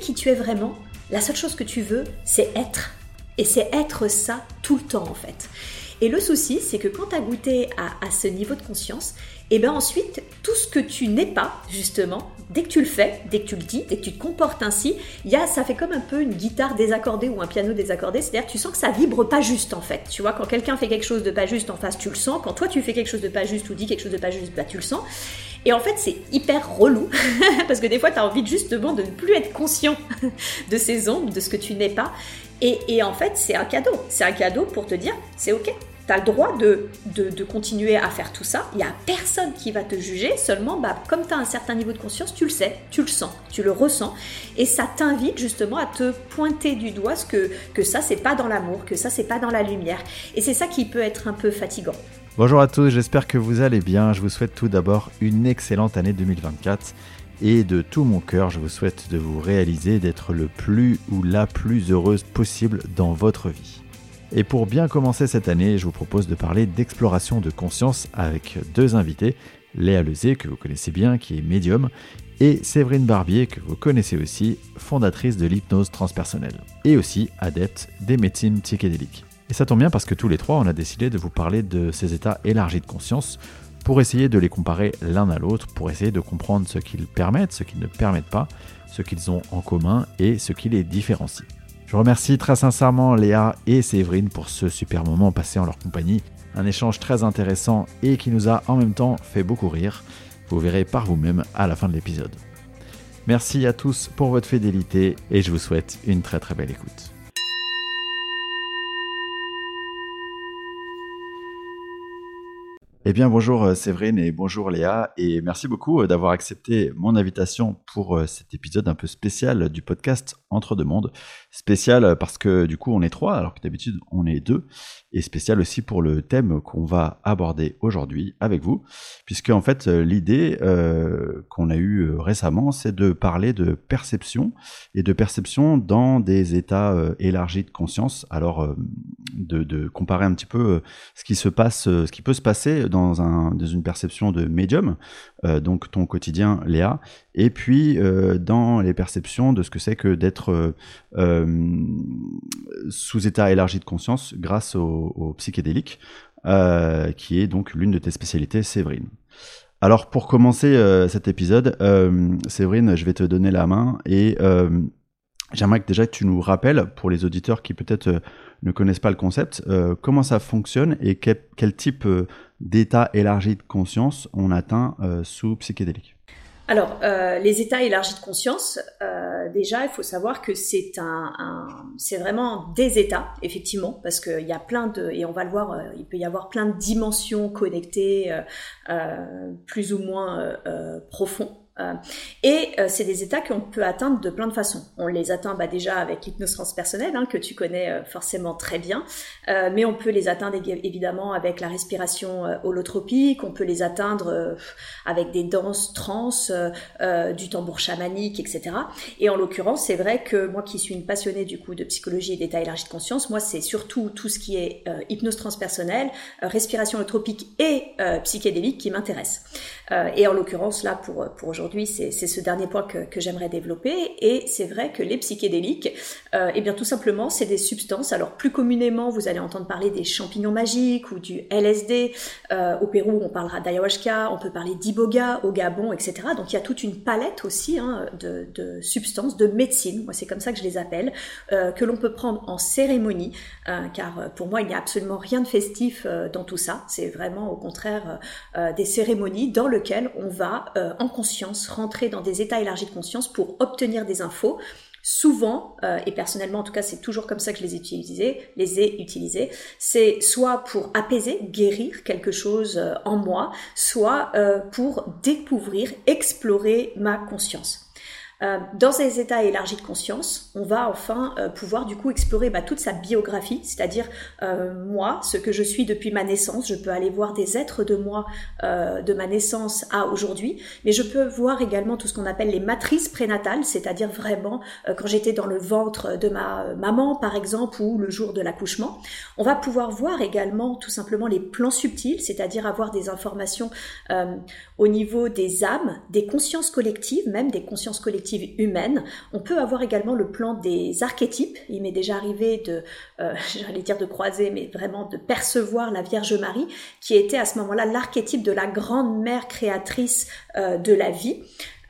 qui tu es vraiment, la seule chose que tu veux, c'est être. Et c'est être ça tout le temps en fait. Et le souci, c'est que quand tu as goûté à, ce niveau de conscience, et eh bien ensuite, tout ce que tu n'es pas, justement, dès que tu le fais, dès que tu le dis, dès que tu te comportes ainsi, y a, ça fait comme un peu une guitare désaccordée ou un piano désaccordé, c'est-à-dire tu sens que ça vibre pas juste en fait. Tu vois, quand quelqu'un fait quelque chose de pas juste en face, tu le sens. Quand toi tu fais quelque chose de pas juste ou dis quelque chose de pas juste, bah, tu le sens. Et en fait, c'est hyper relou parce que des fois, tu as envie justement de ne plus être conscient de ces ombres, de ce que tu n'es pas. Et, en fait, c'est un cadeau. C'est un cadeau pour te dire, c'est ok, tu as le droit de, de, continuer à faire tout ça. Il n'y a personne qui va te juger. Seulement, bah, comme tu as un certain niveau de conscience, tu le sais, tu le sens, tu le ressens. Et ça t'invite justement à te pointer du doigt ce que, que ça, c'est pas dans l'amour, que ça, c'est pas dans la lumière. Et c'est ça qui peut être un peu fatigant. Bonjour à tous, j'espère que vous allez bien. Je vous souhaite tout d'abord une excellente année 2024. Et de tout mon cœur, je vous souhaite de vous réaliser, d'être le plus ou la plus heureuse possible dans votre vie. Et pour bien commencer cette année, je vous propose de parler d'exploration de conscience avec deux invités, Léa Lezé, que vous connaissez bien, qui est médium, et Séverine Barbier, que vous connaissez aussi, fondatrice de l'hypnose transpersonnelle, et aussi adepte des médecines psychédéliques. Et ça tombe bien parce que tous les trois, on a décidé de vous parler de ces états élargis de conscience pour essayer de les comparer l'un à l'autre, pour essayer de comprendre ce qu'ils permettent, ce qu'ils ne permettent pas, ce qu'ils ont en commun et ce qui les différencie. Je remercie très sincèrement Léa et Séverine pour ce super moment passé en leur compagnie. Un échange très intéressant et qui nous a en même temps fait beaucoup rire. Vous verrez par vous-même à la fin de l'épisode. Merci à tous pour votre fidélité et je vous souhaite une très très belle écoute. Eh bien, bonjour euh, Séverine et bonjour Léa, et merci beaucoup euh, d'avoir accepté mon invitation pour euh, cet épisode un peu spécial du podcast Entre deux mondes. Spécial parce que du coup on est trois, alors que d'habitude on est deux, et spécial aussi pour le thème qu'on va aborder aujourd'hui avec vous, puisque en fait l'idée qu'on a eue récemment, c'est de parler de perception et de perception dans des états élargis de conscience. Alors de, de, comparer un petit peu ce qui se passe, ce qui peut se passer dans, un, dans une perception de médium, euh, donc ton quotidien, Léa, et puis euh, dans les perceptions de ce que c'est que d'être euh, sous état élargi de conscience grâce au, au psychédélique, qui est donc l'une de tes spécialités, Séverine. Alors pour commencer cet épisode, Séverine, je vais te donner la main et j'aimerais que déjà tu nous rappelles, pour les auditeurs qui peut-être ne connaissent pas le concept, comment ça fonctionne et quel, quel type d'état élargi de conscience on atteint euh, sous psychédélique. Alors, euh, les états élargis de conscience, euh, déjà, il faut savoir que c'est un, vraiment des états, effectivement, parce qu'il y a plein de, et on va le voir, il peut y avoir plein de dimensions connectées, plus ou moins profondes et euh, c'est des états qu'on peut atteindre de plein de façons. On les atteint bah, déjà avec l'hypnose transpersonnelle, hein, que tu connais euh, forcément très bien, mais on peut les atteindre évidemment avec la respiration holotropique, on peut les atteindre avec des danses trans, du tambour chamanique, etc. Et en l'occurrence, c'est vrai que moi qui suis une passionnée du coup de psychologie et d'état élargi de conscience, moi c'est surtout tout ce qui est hypnose transpersonnelle, respiration holotropique et psychédélique qui m'intéresse. et en l'occurrence là pour, pour aujourd'hui, c'est ce dernier point que, j'aimerais développer. Et c'est vrai que les psychédéliques, euh, eh bien tout simplement, c'est des substances. Alors plus communément, vous allez entendre parler des champignons magiques ou du LSD. Euh, au Pérou, on parlera d'ayahuasca, on peut parler d'iboga, au Gabon, etc. Donc il y a toute une palette aussi hein, de, substances, de médecine, moi c'est comme ça que je les appelle, euh, que l'on peut prendre en cérémonie, car pour moi il n'y a absolument rien de festif dans tout ça. C'est vraiment au contraire des cérémonies dans lesquelles on va en conscience rentrer dans des états élargis de conscience pour obtenir des infos. Souvent, euh, et personnellement en tout cas c'est toujours comme ça que je les ai utilisés, c'est soit pour apaiser, guérir quelque chose euh, en moi, soit euh, pour découvrir, explorer ma conscience. Euh, dans ces états élargis de conscience, on va enfin euh, pouvoir du coup explorer bah, toute sa biographie, c'est-à-dire euh, moi, ce que je suis depuis ma naissance. Je peux aller voir des êtres de moi de ma naissance à aujourd'hui, mais je peux voir également tout ce qu'on appelle les matrices prénatales, c'est-à-dire vraiment quand j'étais dans le ventre de ma maman, par exemple, ou le jour de l'accouchement. On va pouvoir voir également tout simplement les plans subtils, c'est-à-dire avoir des informations au niveau des âmes, des consciences collectives, même des consciences collectives humaine. On peut avoir également le plan des archétypes. Il m'est déjà arrivé de, euh, j'allais dire de croiser, mais vraiment de percevoir la Vierge Marie, qui était à ce moment-là l'archétype de la grande mère créatrice euh, de la vie.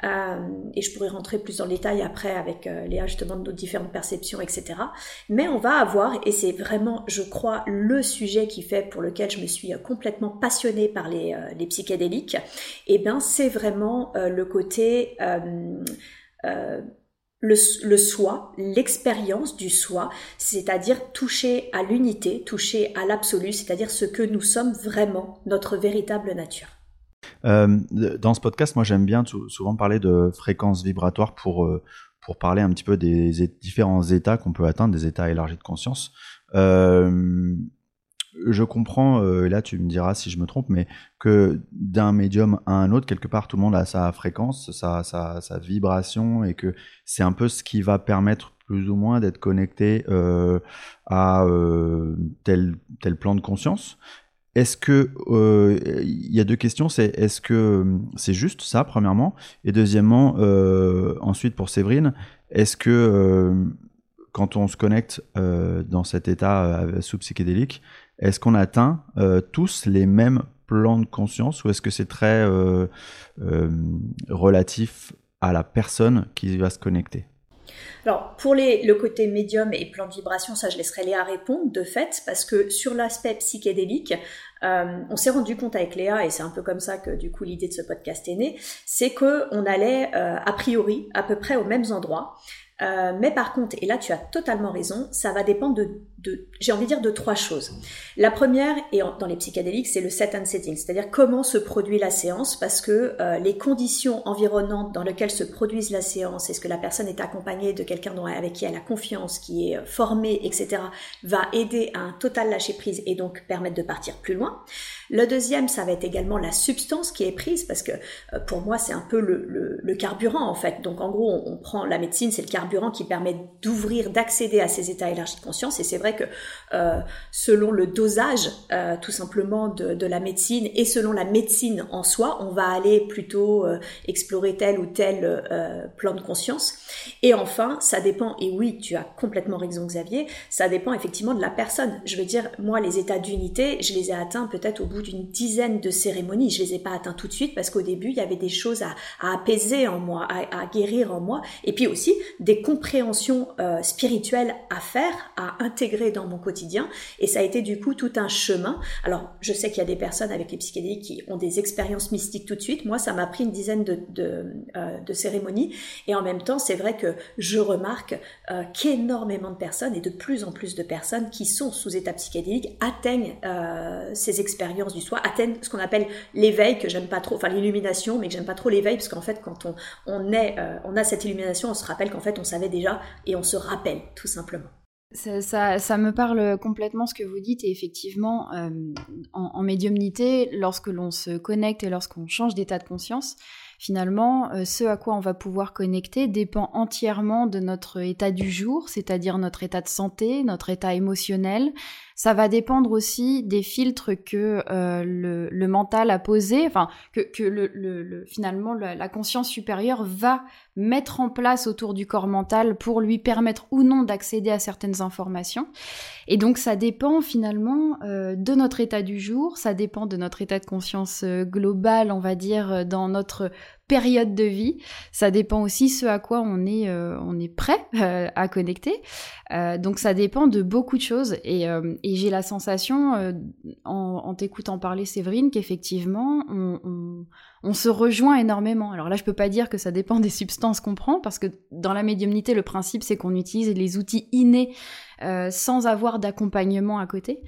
Euh, et je pourrais rentrer plus dans le détail après avec euh, Léa justement de nos différentes perceptions, etc. Mais on va avoir, et c'est vraiment, je crois, le sujet qui fait pour lequel je me suis complètement passionnée par les, psychédéliques, et eh ben c'est vraiment le côté le, le, soi, l'expérience du soi, c'est-à-dire toucher à l'unité, toucher à l'absolu, c'est-à-dire ce que nous sommes vraiment, notre véritable nature. Euh, dans ce podcast, moi j'aime bien souvent parler de fréquences vibratoires pour, euh, pour parler un petit peu des différents états qu'on peut atteindre, des états élargis de conscience. Euh, je comprends, là tu me diras si je me trompe, mais que d'un médium à un autre, quelque part, tout le monde a sa fréquence, sa, sa, vibration, et que c'est un peu ce qui va permettre plus ou moins d'être connecté à tel, tel plan de conscience. Est-ce que euh, il y a deux questions, c'est est-ce que euh, c'est juste ça premièrement, et deuxièmement, euh, ensuite pour Séverine, est-ce que quand on se connecte dans cet état sous psychédélique, est-ce qu'on atteint tous les mêmes plans de conscience ou est-ce que c'est très relatif à la personne qui va se connecter? Alors, pour les, le côté médium et plan de vibration, ça je laisserai Léa répondre de fait, parce que sur l'aspect psychédélique, euh, on s'est rendu compte avec Léa, et c'est un peu comme ça que du coup l'idée de ce podcast est née, c'est qu'on allait euh, a priori à peu près aux mêmes endroits. Euh, mais par contre, et là tu as totalement raison, ça va dépendre de j'ai envie de dire de trois choses. La première, et dans les psychédéliques, c'est le set and setting, c'est-à-dire comment se produit la séance, parce que euh, les conditions environnantes dans lesquelles se produise la séance, est-ce que la personne est accompagnée de quelqu'un avec qui elle a confiance, qui est euh, formé, etc., va aider à un total lâcher prise et donc permettre de partir plus loin. Le deuxième, ça va être également la substance qui est prise, parce que pour moi, c'est un peu le, le, le, carburant en fait. Donc en gros, on, on prend la médecine, c'est le carburant qui permet d'ouvrir, d'accéder à ces états élargis de conscience. Et c'est vrai que euh, selon le dosage, euh, tout simplement, de, la médecine et selon la médecine en soi, on va aller plutôt euh, explorer tel ou tel plan de conscience. Et enfin, ça dépend, et oui, tu as complètement raison Xavier, ça dépend effectivement de la personne. Je veux dire, moi, les états d'unité, je les ai atteints peut-être au bout d'une dizaine de cérémonies. Je les ai pas atteints tout de suite parce qu'au début, il y avait des choses à, apaiser en moi, à, guérir en moi, et puis aussi des compréhension euh, spirituelle à faire, à intégrer dans mon quotidien. Et ça a été du coup tout un chemin. Alors, je sais qu'il y a des personnes avec les psychédéliques qui ont des expériences mystiques tout de suite. Moi, ça m'a pris une dizaine de, de, euh, cérémonies. Et en même temps, c'est vrai que je remarque euh, qu'énormément de personnes et de plus en plus de personnes qui sont sous état psychédélique atteignent ces expériences du soi, atteignent ce qu'on appelle l'éveil, que j'aime pas trop, enfin l'illumination, mais que j'aime pas trop l'éveil, parce qu'en fait, quand on, on, est, on a cette illumination, on se rappelle qu'en fait, on savait déjà et on se rappelle tout simplement. Ça, ça, me parle complètement ce que vous dites et effectivement, euh, en, en, médiumnité, lorsque l'on se connecte et lorsqu'on change d'état de conscience, finalement, euh, ce à quoi on va pouvoir connecter dépend entièrement de notre état du jour, c'est-à-dire notre état de santé, notre état émotionnel, ça va dépendre aussi des filtres que euh, le, mental a posés, enfin que, le, finalement la, conscience supérieure va mettre en place autour du corps mental pour lui permettre ou non d'accéder à certaines informations. Et donc ça dépend finalement euh, de notre état du jour, ça dépend de notre état de conscience euh, global, on va dire, dans notre période de vie. Ça dépend aussi ce à quoi on est, on est prêt à connecter. donc ça dépend de beaucoup de choses. Et, et j'ai la sensation, euh, en, t'écoutant parler, Séverine, qu'effectivement, on, on, se rejoint énormément. Alors là, je peux pas dire que ça dépend des substances qu'on prend, parce que dans la médiumnité, le principe, c'est qu'on utilise les outils innés euh, sans avoir d'accompagnement à côté.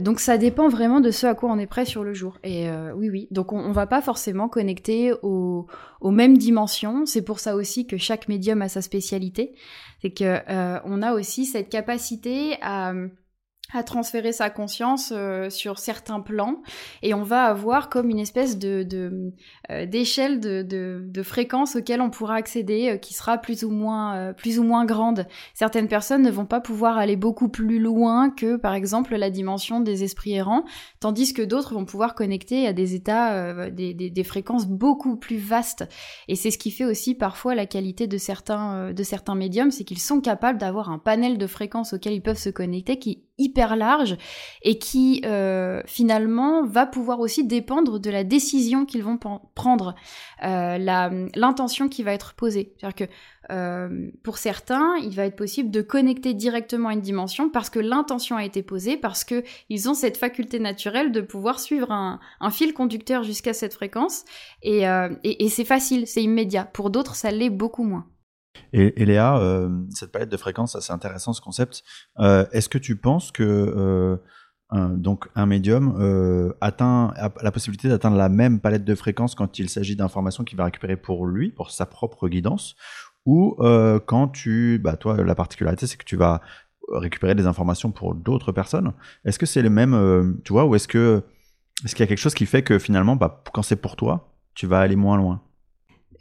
Donc ça dépend vraiment de ce à quoi on est prêt sur le jour. Et euh, oui, oui. Donc on, on va pas forcément connecter aux, aux mêmes dimensions. C'est pour ça aussi que chaque médium a sa spécialité. C'est que on a aussi cette capacité à à transférer sa conscience euh, sur certains plans et on va avoir comme une espèce de euh, d'échelle de, de, de, fréquence auquel on pourra accéder euh, qui sera plus ou moins plus ou moins grande. Certaines personnes ne vont pas pouvoir aller beaucoup plus loin que par exemple la dimension des esprits errants, tandis que d'autres vont pouvoir connecter à des états des, des, des, fréquences beaucoup plus vastes. Et c'est ce qui fait aussi parfois la qualité de certains de certains médiums, c'est qu'ils sont capables d'avoir un panel de fréquences auxquelles ils peuvent se connecter qui hyper large et qui euh, finalement va pouvoir aussi dépendre de la décision qu'ils vont prendre, euh, l'intention qui va être posée. C'est-à-dire que euh, pour certains, il va être possible de connecter directement à une dimension parce que l'intention a été posée, parce que ils ont cette faculté naturelle de pouvoir suivre un, fil conducteur jusqu'à cette fréquence et, et c'est facile, c'est immédiat. Pour d'autres, ça l'est beaucoup moins. Et, Léa, euh, cette palette de fréquences, c'est intéressant ce concept. Euh, est-ce que tu penses que euh, donc un médium atteint a la possibilité d'atteindre la même palette de fréquences quand il s'agit d'informations qu'il va récupérer pour lui, pour sa propre guidance, ou quand tu, bah toi, la particularité, c'est que tu vas récupérer des informations pour d'autres personnes. Est-ce que c'est le même, tu vois, ou est-ce que est-ce qu'il y a quelque chose qui fait que finalement, bah, quand c'est pour toi, tu vas aller moins loin?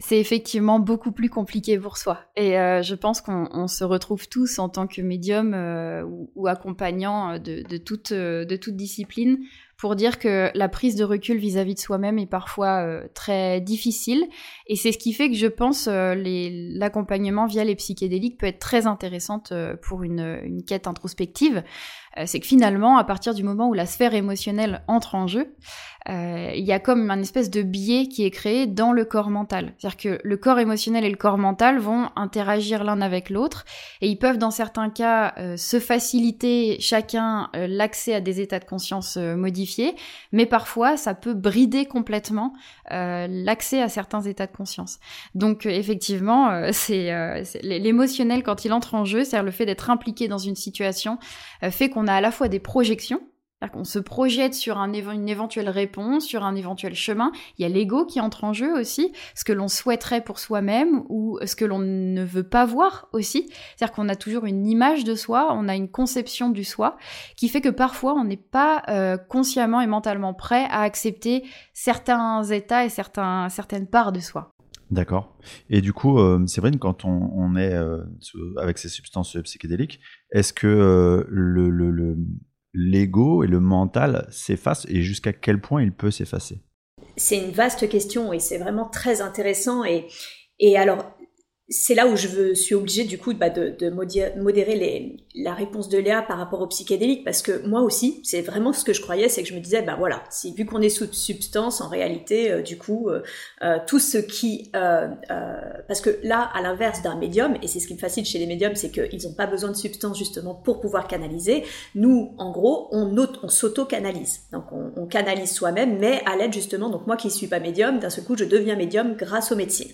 C'est effectivement beaucoup plus compliqué pour soi. Et euh, je pense qu'on se retrouve tous en tant que médium euh, ou, accompagnant de, de, toute, discipline pour dire que la prise de recul vis-à-vis de soi-même est parfois euh, très difficile. Et c'est ce qui fait que je pense l'accompagnement via les psychédéliques peut être très intéressante pour une, quête introspective. c'est que finalement, à partir du moment où la sphère émotionnelle entre en jeu, euh, il y a comme un espèce de biais qui est créé dans le corps mental. C'est-à-dire que le corps émotionnel et le corps mental vont interagir l'un avec l'autre et ils peuvent dans certains cas euh, se faciliter chacun euh, l'accès à des états de conscience modifiés, mais parfois ça peut brider complètement l'accès à certains états de conscience. Donc effectivement, c'est l'émotionnel quand il entre en jeu, c'est-à-dire le fait d'être impliqué dans une situation, fait qu'on a à la fois des projections qu'on se projette sur un une éventuelle réponse, sur un éventuel chemin. Il y a l'ego qui entre en jeu aussi, ce que l'on souhaiterait pour soi-même ou ce que l'on ne veut pas voir aussi. C'est-à-dire qu'on a toujours une image de soi, on a une conception du soi, qui fait que parfois on n'est pas euh, consciemment et mentalement prêt à accepter certains états et certaines parts de soi. D'accord. Et du coup, euh, que quand on, est euh, avec ces substances psychédéliques, est-ce que le, le l'ego et le mental s'effacent et jusqu'à quel point il peut s'effacer? C'est une vaste question et c'est vraiment très intéressant. Et, et alors, c'est là où je suis obligée du coup bah, de, modérer la réponse de Léa par rapport au psychédélique parce que moi aussi, c'est vraiment ce que je croyais, c'est que je me disais, bah voilà, si vu qu'on est sous substance, en réalité, euh, du coup, euh, euh, tout ce qui, parce que là, à l'inverse d'un médium, et c'est ce qui me fascine chez les médiums, c'est qu'ils n'ont pas besoin de substance justement pour pouvoir canaliser. Nous, en gros, on, on s'auto-canalise, donc on, canalise soi-même, mais à l'aide justement, donc moi qui suis pas médium, d'un seul coup, je deviens médium grâce aux médecines.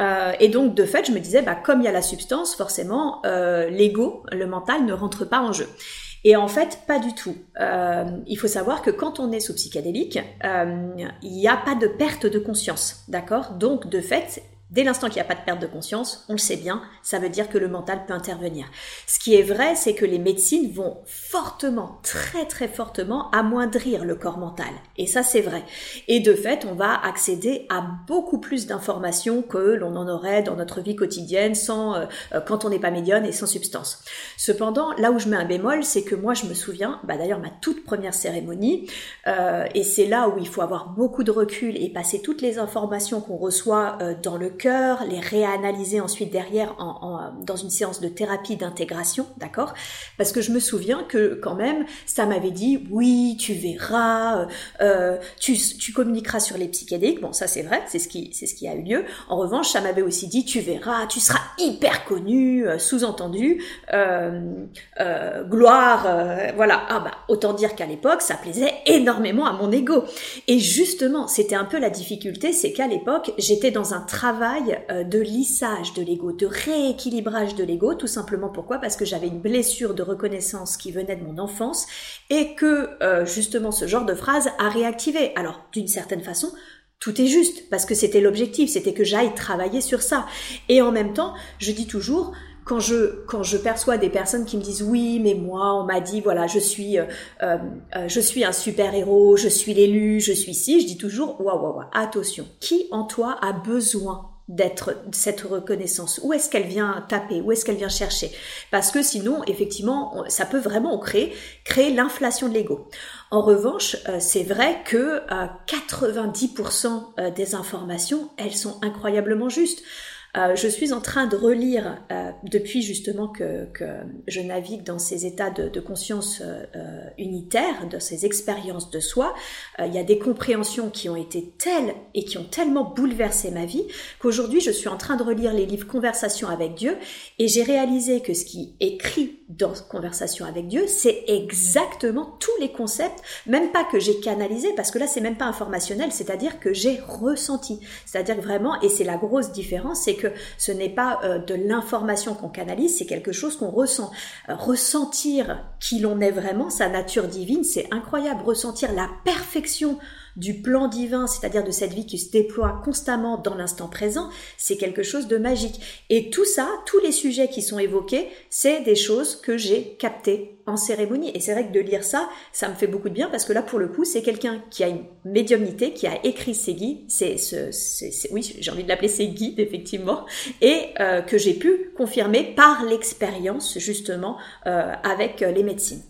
Euh, et donc, de fait, je me disais, bah, comme il y a la substance, forcément, euh, l'ego, le mental, ne rentre pas en jeu. Et en fait, pas du tout. Euh, il faut savoir que quand on est sous psychédélique, il n'y a pas de perte de conscience, d'accord? Donc, de fait, Dès l'instant qu'il n'y a pas de perte de conscience, on le sait bien, ça veut dire que le mental peut intervenir. Ce qui est vrai, c'est que les médecines vont fortement, très très fortement amoindrir le corps mental. Et ça, c'est vrai. Et de fait, on va accéder à beaucoup plus d'informations que l'on en aurait dans notre vie quotidienne sans, euh, euh, quand on n'est pas médium et sans substance. Cependant, là où je mets un bémol, c'est que moi, je me souviens, bah d'ailleurs, ma toute première cérémonie, euh, et c'est là où il faut avoir beaucoup de recul et passer toutes les informations qu'on reçoit dans le cœur, les réanalyser ensuite derrière dans une séance de thérapie d'intégration, d'accord? Parce que je me souviens que quand même, ça m'avait dit, oui, tu verras, euh, euh, tu, communiqueras sur les psychédéliques. Bon, ça c'est vrai, c'est ce qui, c'est ce qui a eu lieu. En revanche, ça m'avait aussi dit, tu verras, tu seras hyper connu, euh, sous-entendu, gloire, voilà. Ah bah, autant dire qu'à l'époque, ça plaisait énormément à mon ego. Et justement, c'était un peu la difficulté, c'est qu'à l'époque, j'étais dans un travail euh, de lissage de l'ego, de rééquilibrage de l'ego, tout simplement pourquoi? Parce que j'avais une blessure de reconnaissance qui venait de mon enfance et que euh, justement ce genre de phrase a réactivé. Alors d'une certaine façon, tout est juste parce que c'était l'objectif, c'était que j'aille travailler sur ça. Et en même temps, je dis toujours, quand je perçois des personnes qui me disent oui, mais moi on m'a dit voilà je suis euh, un super héros, je suis l'élu, je suis ci, je dis toujours waouh waouh attention, qui en toi a besoin? D'être cette reconnaissance Où est-ce qu'elle vient taper? Où est-ce qu'elle vient chercher? Parce que sinon, effectivement, ça peut vraiment créer, créer l'inflation de l'ego. En revanche, euh, c'est vrai que 90% euh, euh, des informations, elles sont incroyablement justes. Euh, je suis en train de relire, euh, depuis justement que, je navigue dans ces états de, conscience euh, unitaire, de ces expériences de soi, il y a des compréhensions qui ont été telles et qui ont tellement bouleversé ma vie qu'aujourd'hui je suis en train de relire les livres Conversation avec Dieu et j'ai réalisé que ce qui est écrit dans Conversation avec Dieu, c'est exactement tous les concepts, même pas que j'ai canalisé, parce que là c'est même pas informationnel, c'est-à-dire que j'ai ressenti. C'est-à-dire vraiment, et c'est la grosse différence, c'est que ce n'est pas euh, de l'information qu'on canalise, c'est quelque chose qu'on ressent. Euh, ressentir qui l'on est vraiment, sa nature divine, c'est incroyable. Ressentir la perfection du plan divin, c'est-à-dire de cette vie qui se déploie constamment dans l'instant présent, c'est quelque chose de magique. Et tout ça, tous les sujets qui sont évoqués, c'est des choses que j'ai captées en cérémonie. Et c'est vrai que de lire ça, ça me fait beaucoup de bien parce que là, pour le coup, c'est quelqu'un qui a une médiumnité, qui a écrit ses guides, c'est, ce, oui, j'ai envie de l'appeler ses guides, effectivement, et euh, que j'ai pu confirmer par l'expérience, justement, euh, avec les médecines.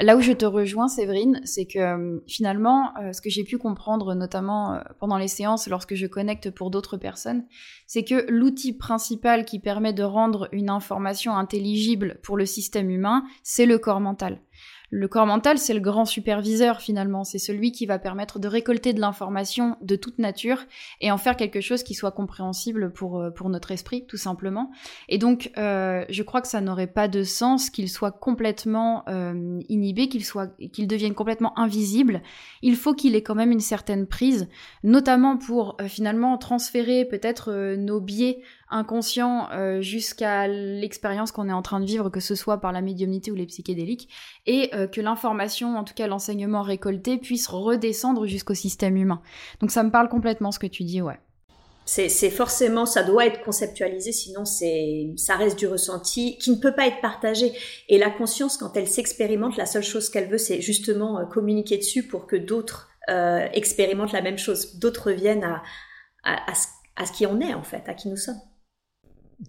Là où je te rejoins, Séverine, c'est que euh, finalement, euh, ce que j'ai pu comprendre, notamment euh, pendant les séances, lorsque je connecte pour d'autres personnes, c'est que l'outil principal qui permet de rendre une information intelligible pour le système humain, c'est le corps mental. Le corps mental, c'est le grand superviseur finalement, c'est celui qui va permettre de récolter de l'information de toute nature et en faire quelque chose qui soit compréhensible pour, euh, pour notre esprit, tout simplement. Et donc, euh, je crois que ça n'aurait pas de sens qu'il soit complètement euh, inhibé, qu'il qu'il devienne complètement invisible. Il faut qu'il ait quand même une certaine prise, notamment pour finalement transférer peut-être nos biais inconscient euh, jusqu'à l'expérience qu'on est en train de vivre, que ce soit par la médiumnité ou les psychédéliques, et euh, que l'information, en tout cas l'enseignement récolté, puisse redescendre jusqu'au système humain. Donc ça me parle complètement ce que tu dis, ouais. C'est forcément, ça doit être conceptualisé, sinon c'est, ça reste du ressenti qui ne peut pas être partagé. Et la conscience, quand elle s'expérimente, la seule chose qu'elle veut, c'est justement euh, communiquer dessus pour que d'autres expérimentent la même chose, d'autres viennent à, à, ce, à ce qui en est en fait, à qui nous sommes.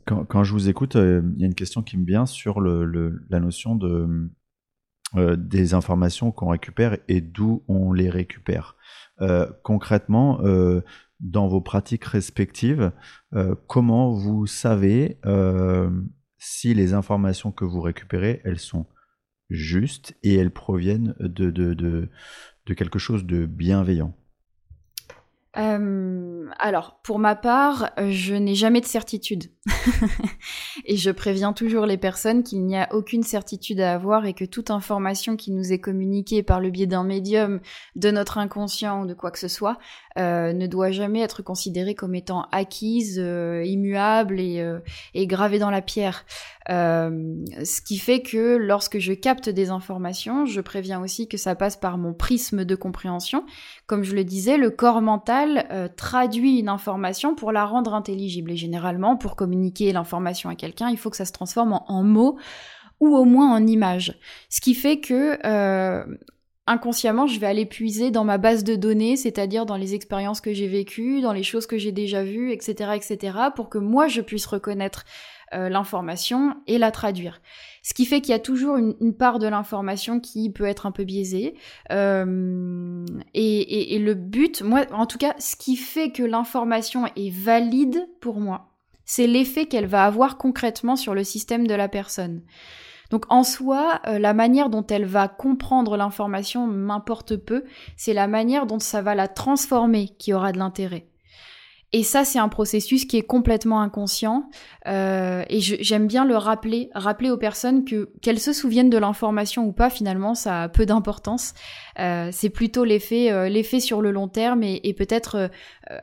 Quand, je vous écoute, euh, il y a une question qui me vient sur la notion euh, des informations qu'on récupère et d'où on les récupère. Euh, concrètement, dans vos pratiques respectives, comment vous savez si les informations que vous récupérez, elles sont justes et elles proviennent de quelque chose de bienveillant? Euh, alors, pour ma part, je n'ai jamais de certitude. et je préviens toujours les personnes qu'il n'y a aucune certitude à avoir et que toute information qui nous est communiquée par le biais d'un médium, de notre inconscient ou de quoi que ce soit, euh, ne doit jamais être considérée comme étant acquise, euh, immuable et, euh, et, gravée dans la pierre. ce qui fait que lorsque je capte des informations, je préviens aussi que ça passe par mon prisme de compréhension. Comme je le disais, le corps mental traduit une information pour la rendre intelligible et généralement pour communiquer l'information à quelqu'un, il faut que ça se transforme en, mots ou au moins en images. Ce qui fait que inconsciemment, je vais aller puiser dans ma base de données, c'est-à-dire dans les expériences que j'ai vécues, dans les choses que j'ai déjà vues, etc., etc., pour que moi je puisse reconnaître euh, l'information et la traduire. Ce qui fait qu'il y a toujours une, part de l'information qui peut être un peu biaisée. Euh, et, le but, moi, en tout cas, ce qui fait que l'information est valide pour moi, c'est l'effet qu'elle va avoir concrètement sur le système de la personne. Donc en soi, euh, la manière dont elle va comprendre l'information m'importe peu, c'est la manière dont ça va la transformer qui aura de l'intérêt. Et ça, c'est un processus qui est complètement inconscient. Euh, et j'aime bien le rappeler, rappeler aux personnes que qu'elles se souviennent de l'information ou pas, finalement, ça a peu d'importance. Euh, c'est plutôt l'effet, sur le long terme et, peut-être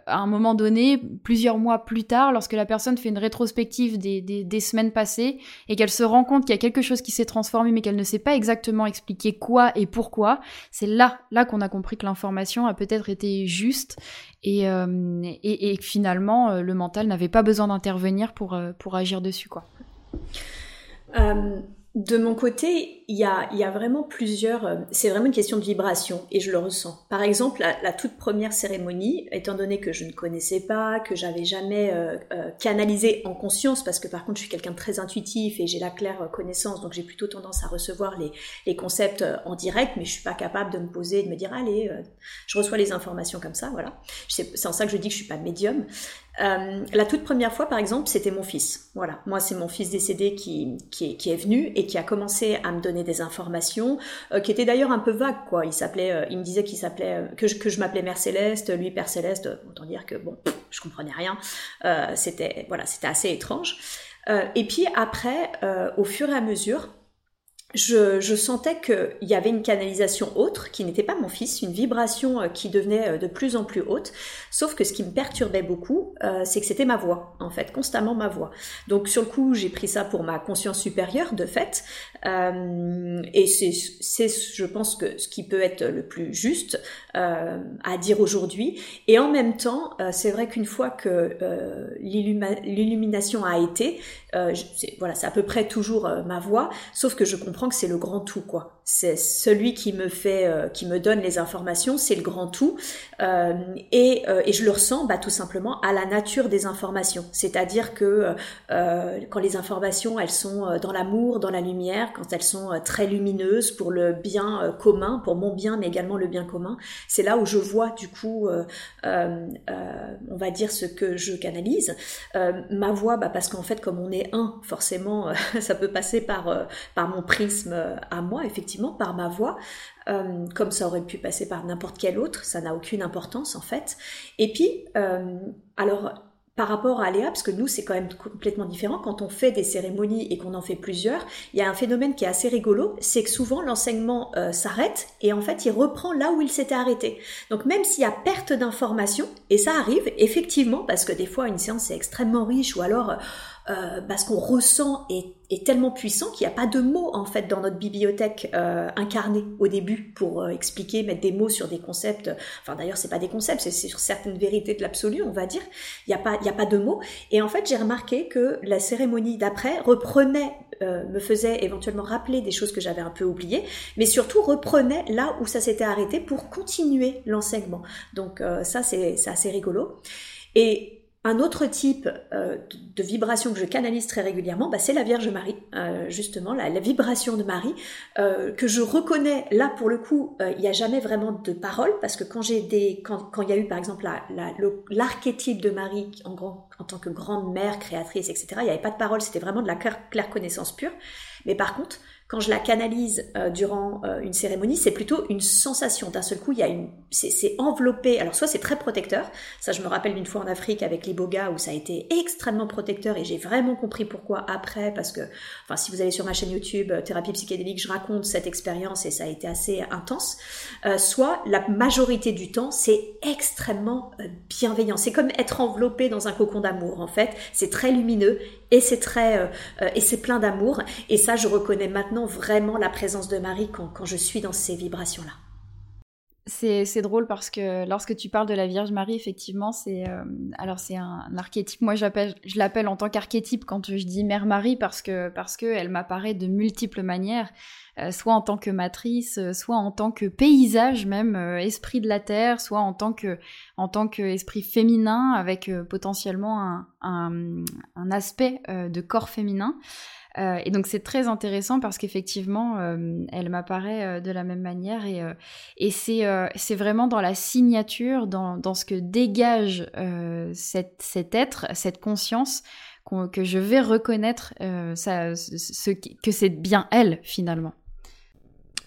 à un moment donné, plusieurs mois plus tard, lorsque la personne fait une rétrospective des, des, semaines passées et qu'elle se rend compte qu'il y a quelque chose qui s'est transformé, mais qu'elle ne sait pas exactement expliquer quoi et pourquoi. C'est là, là qu'on a compris que l'information a peut-être été juste et, et, et finalement le mental n'avait pas besoin d'intervenir pour, pour agir dessus quoi. de mon côté, il y a, vraiment plusieurs. Euh, c'est vraiment une question de vibration et je le ressens. Par exemple, la, toute première cérémonie, étant donné que je ne connaissais pas, que j'avais jamais euh, euh, canalisé en conscience, parce que par contre je suis quelqu'un de très intuitif et j'ai la claire connaissance, donc j'ai plutôt tendance à recevoir les, concepts en direct, mais je suis pas capable de me poser et de me dire allez, je reçois les informations comme ça, voilà. C'est en ça que je dis que je suis pas médium. La toute première fois, par exemple, c'était mon fils. Voilà, moi c'est mon fils décédé qui, qui, est, venu et qui a commencé à me donner des informations, euh, qui étaient d'ailleurs un peu vagues, quoi. Il s'appelait, euh, il me disait qu'il s'appelait, que je, que je m'appelais Mère Céleste, lui Père Céleste. Autant dire que bon, je comprenais rien. c'était voilà, c'était assez étrange. et puis après, au fur et à mesure, je, je, sentais qu'il y avait une canalisation autre, qui n'était pas mon fils, une vibration euh, qui devenait euh, de plus en plus haute. Sauf que ce qui me perturbait beaucoup, euh, c'est que c'était ma voix, en fait, constamment ma voix. Donc sur le coup, j'ai pris ça pour ma conscience supérieure, de fait. Euh, et c'est, je pense, que ce qui peut être le plus juste euh, à dire aujourd'hui. Et en même temps, c'est vrai qu'une fois que l'illumination a été, voilà, c'est à peu près toujours ma voix, sauf que je comprends que c'est le grand tout, quoi. C'est celui qui me fait, euh, qui me donne les informations, c'est le grand tout, euh, et, euh, et, je le ressens, bah, tout simplement à la nature des informations. C'est-à-dire que quand les informations, elles sont dans l'amour, dans la lumière, quand elles sont très lumineuses pour le bien commun, pour mon bien, mais également le bien commun, c'est là où je vois du coup, on va dire ce que je canalise. ma voix, bah, parce qu'en fait, comme on est un, forcément, ça peut passer par par mon prisme à moi, effectivement, par ma voix, euh, comme ça aurait pu passer par n'importe quel autre, ça n'a aucune importance en fait. Et puis, euh, alors par rapport à Léa, parce que nous, c'est quand même complètement différent. Quand on fait des cérémonies et qu'on en fait plusieurs, il y a un phénomène qui est assez rigolo, c'est que souvent l'enseignement euh, s'arrête et en fait, il reprend là où il s'était arrêté. Donc même s'il y a perte d'information, et ça arrive effectivement, parce que des fois, une séance est extrêmement riche ou alors euh, parce qu'on ressent est, est, tellement puissant qu'il n'y a pas de mots en fait dans notre bibliothèque euh, incarnée au début pour euh, expliquer, mettre des mots sur des concepts. Enfin d'ailleurs c'est pas des concepts, c'est sur certaines vérités de l'absolu, on va dire. Il n'y a pas, il a pas de mots. Et en fait j'ai remarqué que la cérémonie d'après reprenait, euh, me faisait éventuellement rappeler des choses que j'avais un peu oubliées, mais surtout reprenait là où ça s'était arrêté pour continuer l'enseignement. Donc ça c'est assez rigolo. Et un autre type euh, de, vibration que je canalise très régulièrement, bah, c'est la Vierge Marie, euh, justement, la, vibration de Marie, euh, que je reconnais, là pour le coup, il n'y a jamais vraiment de parole, parce que quand j'ai des, quand, il y a eu par exemple l'archétype de Marie en, tant que grande mère, créatrice, etc., il n'y avait pas de parole, c'était vraiment de la claire connaissance pure. Mais par contre, quand je la canalise euh, durant euh, une cérémonie, c'est plutôt une sensation. D'un seul coup, il y a une, c'est enveloppé. Alors soit c'est très protecteur. Ça, je me rappelle d'une fois en Afrique avec l'iboga où ça a été extrêmement protecteur et j'ai vraiment compris pourquoi après, parce que, enfin, si vous allez sur ma chaîne YouTube euh, Thérapie psychédélique, je raconte cette expérience et ça a été assez intense. soit la majorité du temps, c'est extrêmement bienveillant. C'est comme être enveloppé dans un cocon d'amour. En fait, c'est très lumineux et c'est très et c'est plein d'amour. Et ça, je reconnais maintenant vraiment la présence de Marie quand, je suis dans ces vibrations-là. C'est drôle parce que lorsque tu parles de la Vierge Marie, effectivement, c'est euh, alors c'est un, archétype. Moi, je l'appelle en tant qu'archétype quand je dis Mère Marie parce que parce que elle m'apparaît de multiples manières, euh, soit en tant que matrice, euh, soit en tant que paysage même, esprit de la terre, soit en tant que qu'esprit féminin avec potentiellement un aspect de corps féminin. Euh, et donc c'est très intéressant parce qu'effectivement, euh, elle m'apparaît euh, de la même manière et, et c'est vraiment dans la signature, dans, dans ce que dégage cet, être, cette conscience que je vais reconnaître ça, ce, que c'est bien elle finalement.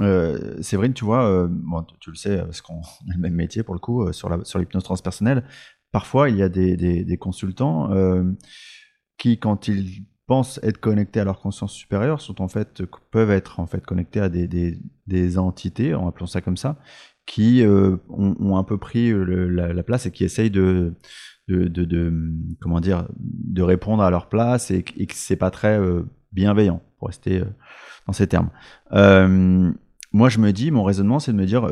Euh, Séverine, tu vois, bon, tu, le sais, parce qu'on a le même métier pour le coup, sur l'hypnose transpersonnelle, parfois il y a des, des consultants qui, quand ils pensent être connectés à leur conscience supérieure sont en fait peuvent être en fait connectés à des, des, entités, en appelant ça comme ça, qui euh, ont, un peu pris la, la, place et qui essayent de, de, de, de, comment dire de répondre à leur place et, et que c'est pas très euh, bienveillant pour rester euh, dans ces termes. moi, je me dis, mon raisonnement, c'est de me dire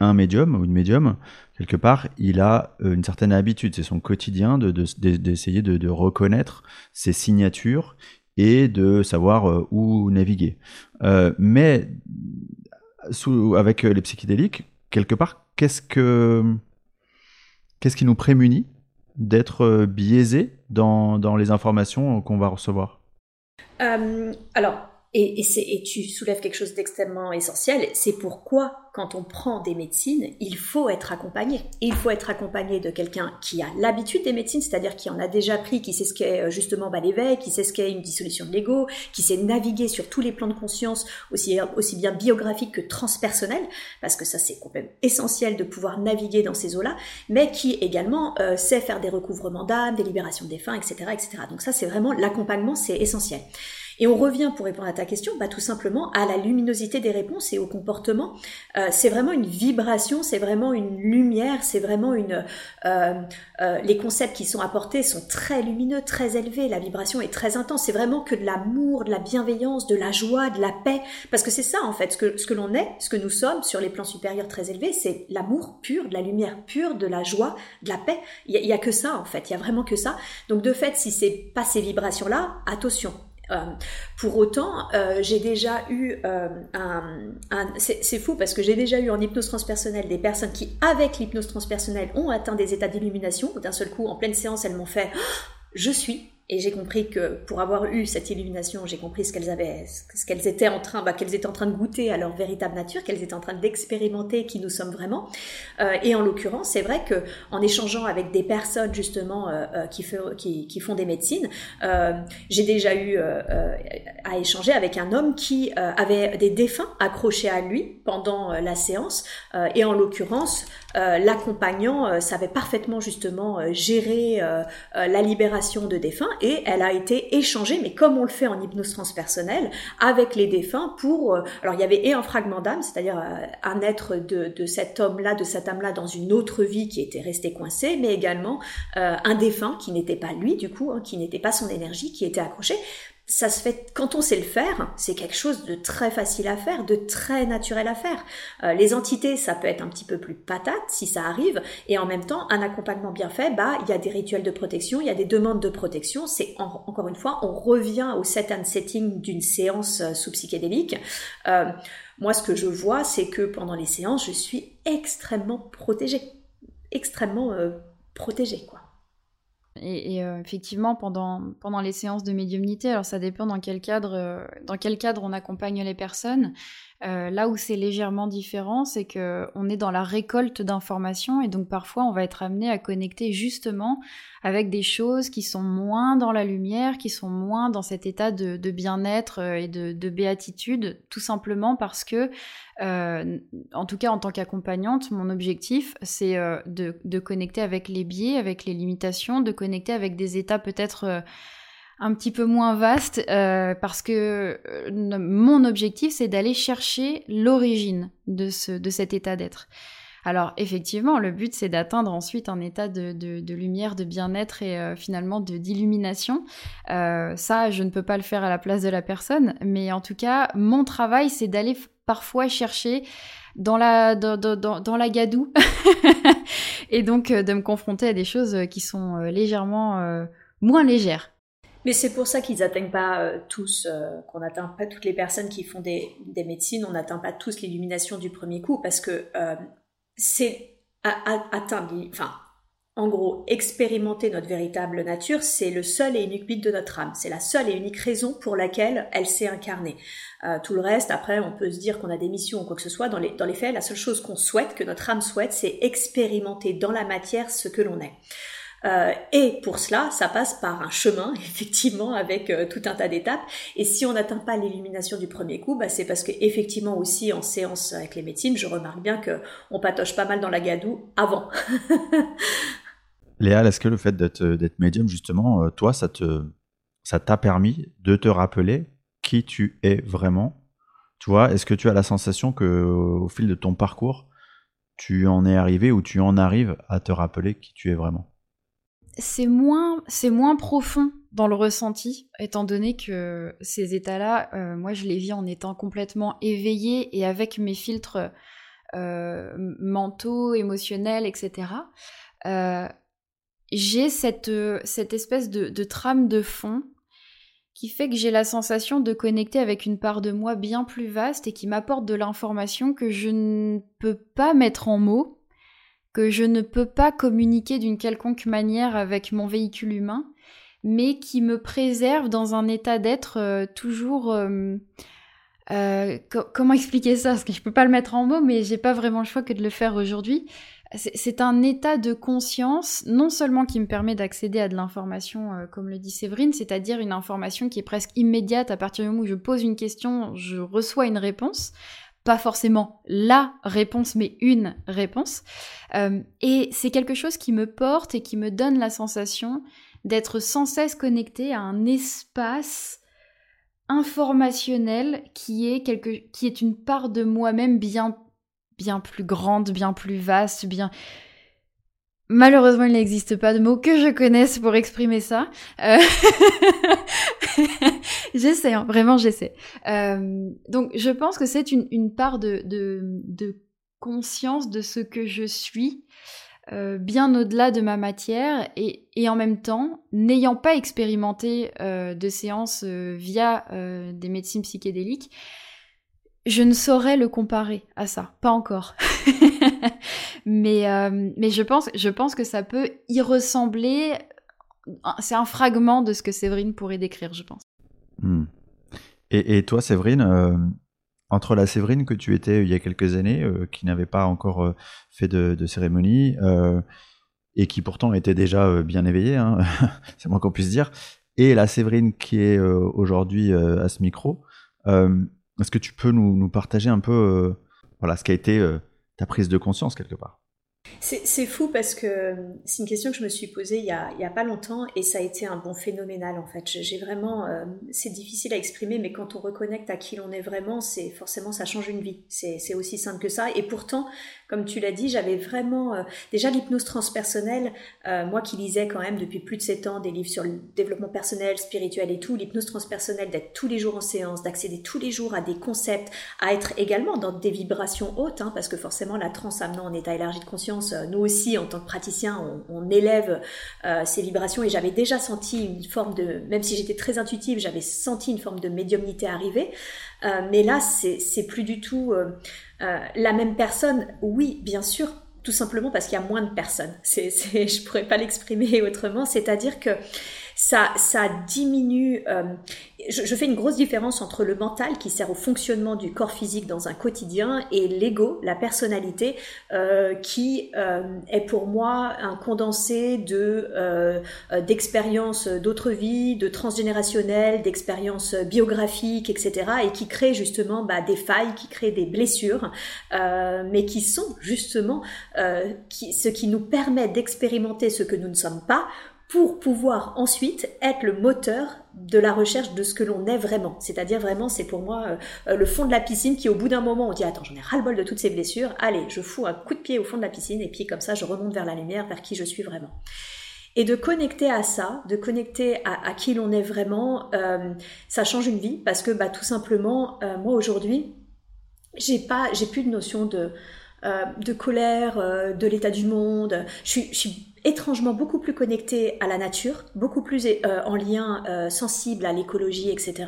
un médium ou une médium, quelque part, il a euh, une certaine habitude, c'est son quotidien d'essayer de, de, reconnaître ses signatures et de savoir où naviguer. mais sous, avec les psychédéliques, quelque part, qu'est-ce que qu'est-ce qui nous prémunit d'être biaisé dans, dans les informations qu'on va recevoir? Alors, et, et, tu soulèves quelque chose d'extrêmement essentiel, c'est pourquoi quand on prend des médecines, il faut être accompagné. il faut être accompagné de quelqu'un qui a l'habitude des médecines, c'est-à-dire qui en a déjà pris, qui sait ce qu'est euh, justement bah, l'éveil, qui sait ce qu'est une dissolution de l'ego, qui sait naviguer sur tous les plans de conscience, aussi, bien biographiques que transpersonnels, parce que ça c'est quand même essentiel de pouvoir naviguer dans ces eaux-là, mais qui également euh, sait faire des recouvrements d'âme, des libérations de défunts, etc., etc. Donc ça c'est vraiment l'accompagnement, c'est essentiel. Et on revient pour répondre à ta question, bah, tout simplement à la luminosité des réponses et au comportement. Euh, c'est vraiment une vibration, c'est vraiment une lumière, c'est vraiment une. Euh, euh, les concepts qui sont apportés sont très lumineux, très élevés. La vibration est très intense. C'est vraiment que de l'amour, de la bienveillance, de la joie, de la paix, parce que c'est ça en fait, ce que l'on est, ce que nous sommes sur les plans supérieurs très élevés, c'est l'amour pur, de la lumière pure, de la joie, de la paix. Il y, a que ça en fait. Il y a vraiment que ça. Donc de fait, si c'est pas ces vibrations là, attention, euh, pour autant, euh, j'ai déjà eu euh, un, un c'est fou parce que j'ai déjà eu en hypnose transpersonnelle des personnes qui, avec l'hypnose transpersonnelle, ont atteint des états d'illumination. D'un seul coup, en pleine séance, elles m'ont fait "Je suis", et j'ai compris que pour avoir eu cette illumination, j'ai compris ce qu'elles avaient, ce qu'elles étaient en train, bah, qu'elles étaient en train de goûter à leur véritable nature, qu'elles étaient en train d'expérimenter qui nous sommes vraiment. Euh, et en l'occurrence, c'est vrai que en échangeant avec des personnes justement euh, euh qui, qui, qui, font des médecines, euh, j'ai déjà eu euh, euh, à échanger avec un homme qui avait des défunts accrochés à lui pendant la séance. et en l'occurrence, l'accompagnant savait parfaitement justement gérer la libération de défunts et elle a été échangée, mais comme on le fait en hypnose transpersonnelle, avec les défunts pour... Euh, alors il y avait et un fragment d'âme, c'est-à-dire euh, un être de, de cet homme-là, de cette âme-là dans une autre vie qui était resté coincé, mais également euh, un défunt qui n'était pas lui du coup, hein, qui n'était pas son énergie, qui était accroché ça se fait quand on sait le faire, c'est quelque chose de très facile à faire, de très naturel à faire. Euh, les entités, ça peut être un petit peu plus patate si ça arrive, et en même temps, un accompagnement bien fait, bah il y a des rituels de protection, il y a des demandes de protection. C'est encore une fois, on revient au set and setting d'une séance euh, sous psychédélique. Euh, moi, ce que je vois, c'est que pendant les séances, je suis extrêmement protégée, extrêmement protégée, quoi. Et, euh, effectivement, pendant, pendant les séances de médiumnité, alors ça dépend dans quel cadre, euh, dans quel cadre on accompagne les personnes. Euh, là où c'est légèrement différent, c'est que on est dans la récolte d'informations et donc parfois on va être amené à connecter justement avec des choses qui sont moins dans la lumière, qui sont moins dans cet état de, bien-être et de, de, béatitude, tout simplement parce que euh, en tout cas, en tant qu'accompagnante, mon objectif, c'est euh, de, connecter avec les biais, avec les limitations, de connecter avec des états peut-être euh, un petit peu moins vastes, parce que mon objectif, c'est d'aller chercher l'origine de, de cet état d'être. Alors effectivement, le but c'est d'atteindre ensuite un état de, lumière, de bien-être et finalement de d'illumination. ça, je ne peux pas le faire à la place de la personne, mais en tout cas, mon travail c'est d'aller parfois chercher dans la, dans, dans, dans la gadoue et donc euh, de me confronter à des choses euh, qui sont euh, légèrement moins légères. Mais c'est pour ça qu'ils n'atteignent pas tous, qu'on n'atteint pas toutes les personnes qui font des, médecines, on n'atteint pas tous l'illumination du premier coup, parce que c'est atteindre, enfin, en gros, expérimenter notre véritable nature, c'est le seul et unique but de notre âme. C'est la seule et unique raison pour laquelle elle s'est incarnée. Euh, tout le reste, après, on peut se dire qu'on a des missions ou quoi que ce soit. Dans les, dans les faits, la seule chose qu'on souhaite, que notre âme souhaite, c'est expérimenter dans la matière ce que l'on est. Euh, et pour cela, ça passe par un chemin, effectivement, avec euh, tout un tas d'étapes. Et si on n'atteint pas l'illumination du premier coup, bah, c'est parce que effectivement aussi en séance avec les médecines, je remarque bien que on patoche pas mal dans la gadoue avant. Léa, est-ce que le fait d'être médium, justement, toi, ça te ça t'a permis de te rappeler qui tu es vraiment? Tu vois, est-ce que tu as la sensation que au fil de ton parcours, tu en es arrivé ou tu en arrives à te rappeler qui tu es vraiment? C'est moins, c'est moins profond dans le ressenti, étant donné que ces états-là, euh, moi je les vis en étant complètement éveillée et avec mes filtres euh, mentaux, émotionnels, etc. Euh, j'ai cette, espèce de, trame de fond qui fait que j'ai la sensation de connecter avec une part de moi bien plus vaste et qui m'apporte de l'information que je ne peux pas mettre en mots, que je ne peux pas communiquer d'une quelconque manière avec mon véhicule humain, mais qui me préserve dans un état d'être euh, toujours... Euh, euh, comment expliquer ça? Parce que je peux pas le mettre en mots, mais j'ai pas vraiment le choix que de le faire aujourd'hui. C'est un état de conscience, non seulement qui me permet d'accéder à de l'information, comme le dit Séverine, c'est-à-dire une information qui est presque immédiate à partir du moment où je pose une question, je reçois une réponse. Pas forcément la réponse, mais une réponse. Euh, et c'est quelque chose qui me porte et qui me donne la sensation d'être sans cesse connecté à un espace informationnel qui est, quelque, qui est une part de moi-même bien bien plus grande, bien plus vaste, bien... Malheureusement, il n'existe pas de mots que je connaisse pour exprimer ça. Euh, j'essaie, hein, vraiment j'essaie. Euh, donc je pense que c'est une, part de, conscience de ce que je suis, euh, bien au-delà de ma matière, et, et en même temps, n'ayant pas expérimenté de séances via des médecines psychédéliques, je ne saurais le comparer à ça, pas encore. mais, euh, mais je, pense, je pense que ça peut y ressembler. C'est un fragment de ce que Séverine pourrait décrire, je pense. Hmm. Et, toi, Séverine, euh, entre la Séverine que tu étais il y a quelques années, euh, qui n'avait pas encore fait de, cérémonie, et qui pourtant était déjà bien éveillée, hein, c'est moins qu'on puisse dire, et la Séverine qui est aujourd'hui à ce micro, est-ce que tu peux nous, partager un peu euh, voilà, ce qui a été euh, ta prise de conscience quelque part c'est fou parce que euh, c'est une question que je me suis posée il y, a, pas longtemps et ça a été un bon phénoménal en fait. J'ai vraiment, euh, c'est difficile à exprimer, mais quand on reconnecte à qui l'on est vraiment, c'est forcément ça change une vie. C'est aussi simple que ça. Et pourtant, comme tu l'as dit, j'avais vraiment euh, déjà l'hypnose transpersonnelle. moi qui lisais quand même depuis plus de 7 ans des livres sur le développement personnel, spirituel et tout, l'hypnose transpersonnelle, d'être tous les jours en séance, d'accéder tous les jours à des concepts, à être également dans des vibrations hautes, hein, parce que forcément la trans amenant en état élargi de conscience euh, nous aussi, en tant que praticiens, on, élève euh, ces vibrations et j'avais déjà senti une forme de, même si j'étais très intuitive, j'avais senti une forme de médiumnité arriver. Euh, mais là, c'est plus du tout la même personne. Oui, bien sûr, tout simplement parce qu'il y a moins de personnes. C'est, je pourrais pas l'exprimer autrement. C'est-à-dire que ça, ça diminue. Euh, je, fais une grosse différence entre le mental qui sert au fonctionnement du corps physique dans un quotidien et l'ego, la personnalité, euh, qui euh, est pour moi un condensé de d'expériences d'autres vies, de transgénérationnelles, d'expériences biographiques, etc. et qui crée justement bah, des failles, qui crée des blessures, mais qui sont justement qui, ce qui nous permet d'expérimenter ce que nous ne sommes pas pour pouvoir ensuite être le moteur de la recherche de ce que l'on est vraiment. C'est-à-dire vraiment, c'est pour moi euh, euh, le fond de la piscine qui au bout d'un moment on dit attends j'en ai ras-le-bol de toutes ces blessures, allez je fous un coup de pied au fond de la piscine et puis comme ça je remonte vers la lumière, vers qui je suis vraiment. Et de connecter à ça, de connecter à, qui l'on est vraiment, euh, ça change une vie parce que bah, tout simplement, moi aujourd'hui, j'ai pas, j'ai plus de notion de, de colère, de l'état du monde. Je suis étrangement beaucoup plus connecté à la nature, beaucoup plus euh, en lien euh, sensible à l'écologie, etc.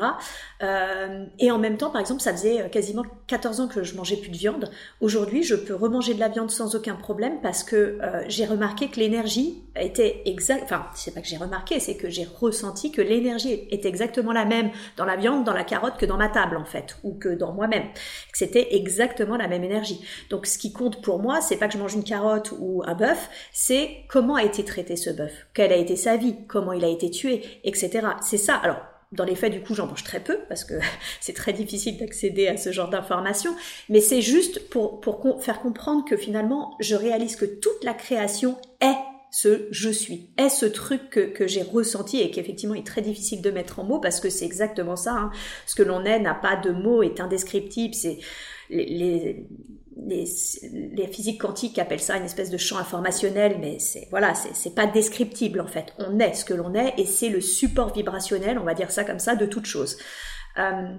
Euh, et en même temps, par exemple, ça faisait quasiment 14 ans que je mangeais plus de viande. Aujourd'hui, je peux remanger de la viande sans aucun problème parce que j'ai remarqué que l'énergie était exact. Enfin, c'est pas que j'ai remarqué, c'est que j'ai ressenti que l'énergie est exactement la même dans la viande, dans la carotte que dans ma table en fait, ou que dans moi-même. C'était exactement la même énergie. Donc, ce qui compte pour moi, c'est pas que je mange une carotte ou un bœuf, c'est comment comment a été traité ce bœuf, quelle a été sa vie, comment il a été tué, etc. C'est ça. Alors, dans les faits, du coup, j'en mange très peu parce que c'est très difficile d'accéder à ce genre d'informations. Mais c'est juste pour, faire comprendre que finalement, je réalise que toute la création est ce je suis, est ce truc que, j'ai ressenti et qui effectivement est très difficile de mettre en mots parce que c'est exactement ça. Hein. Ce que l'on est n'a pas de mots, est indescriptible. C'est les, physiques quantiques appellent ça une espèce de champ informationnel, mais c'est voilà, c'est pas descriptible en fait. On est ce que l'on est et c'est le support vibrationnel, on va dire ça comme ça, de toute chose. Euh,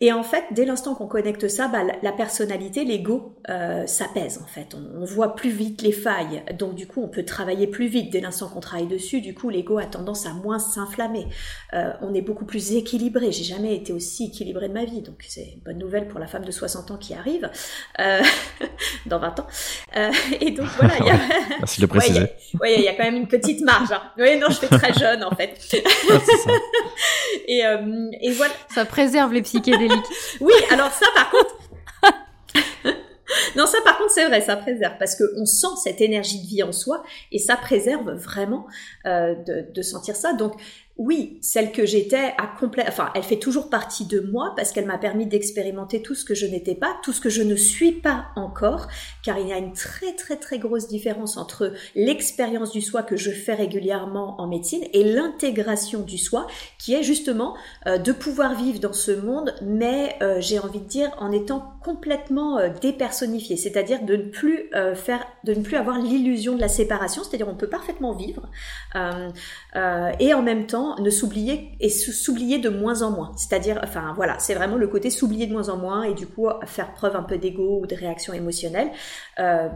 Et en fait, dès l'instant qu'on connecte ça, bah, la personnalité, l'ego, euh, s'apaise en fait. On, voit plus vite les failles, donc du coup, on peut travailler plus vite. Dès l'instant qu'on travaille dessus, du coup, l'ego a tendance à moins s'inflammer. Euh, on est beaucoup plus équilibré. J'ai jamais été aussi équilibré de ma vie, donc c'est une bonne nouvelle pour la femme de 60 ans qui arrive euh, dans 20 ans. Euh, et donc voilà, il y a... Merci de le préciser. Oui, il y, a quand même une petite marge. Hein. Oui, non, je fais très jeune en fait. Ah, ça. et, euh, et voilà. Ça préserve les psychédéliques oui, alors ça par contre. non, ça par contre c'est vrai, ça préserve parce que on sent cette énergie de vie en soi et ça préserve vraiment euh, de, de, sentir ça. Donc oui, celle que j'étais a complet, enfin, elle fait toujours partie de moi parce qu'elle m'a permis d'expérimenter tout ce que je n'étais pas, tout ce que je ne suis pas encore, car il y a une très très très grosse différence entre l'expérience du soi que je fais régulièrement en médecine et l'intégration du soi, qui est justement euh, de pouvoir vivre dans ce monde, mais euh, j'ai envie de dire en étant complètement euh, dépersonnifié, c'est-à-dire de ne plus faire, de ne plus avoir l'illusion de la séparation, c'est-à-dire on peut parfaitement vivre et en même temps ne s'oublier et s'oublier de moins en moins. C'est-à-dire, enfin voilà, c'est vraiment le côté s'oublier de moins en moins et du coup faire preuve un peu d'ego ou de réaction émotionnelle. Euh,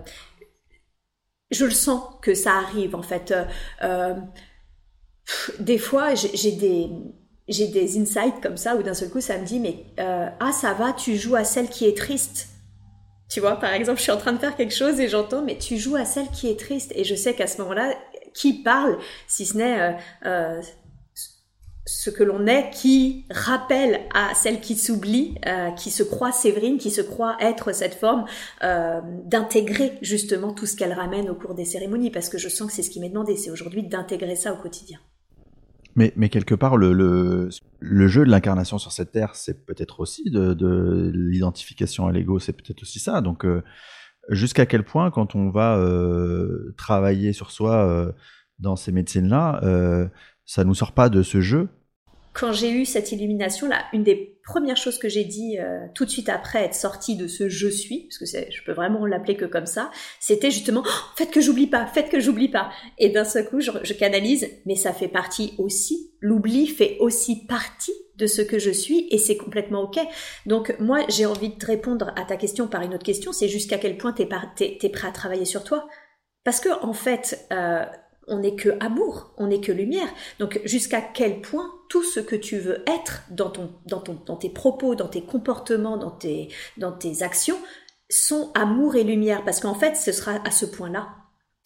je le sens que ça arrive en fait. Euh, des fois, j'ai des j'ai des insights comme ça où d'un seul coup ça me dit mais euh, ah ça va, tu joues à celle qui est triste. Tu vois, par exemple, je suis en train de faire quelque chose et j'entends, mais tu joues à celle qui est triste. Et je sais qu'à ce moment-là, qui parle, si ce n'est ce que l'on est qui rappelle à celle qui s'oublie, euh, qui se croit Séverine, qui se croit être cette forme, euh, d'intégrer justement tout ce qu'elle ramène au cours des cérémonies, parce que je sens que c'est ce qui m'est demandé, c'est aujourd'hui d'intégrer ça au quotidien. Mais, mais quelque part, le, le, jeu de l'incarnation sur cette terre, c'est peut-être aussi de, de l'identification à l'ego, c'est peut-être aussi ça. Donc, euh, jusqu'à quel point, quand on va travailler sur soi dans ces médecines-là, ça nous sort pas de ce jeu quand j'ai eu cette illumination là, une des premières choses que j'ai dit euh, tout de suite après être sortie de ce je suis, parce que je peux vraiment l'appeler que comme ça, c'était justement oh, faites que j'oublie pas, faites que j'oublie pas. Et d'un seul coup, je, je, canalise, mais ça fait partie aussi, l'oubli fait aussi partie de ce que je suis et c'est complètement ok. Donc moi, j'ai envie de répondre à ta question par une autre question, c'est jusqu'à quel point t'es es, es, prêt à travailler sur toi? Parce que en fait, euh, on n'est que amour, on n'est que lumière. Donc jusqu'à quel point tout ce que tu veux être dans, ton, dans, ton, dans tes propos, dans tes comportements, dans tes, dans tes actions, sont amour et lumière. Parce qu'en fait, ce sera à ce point-là.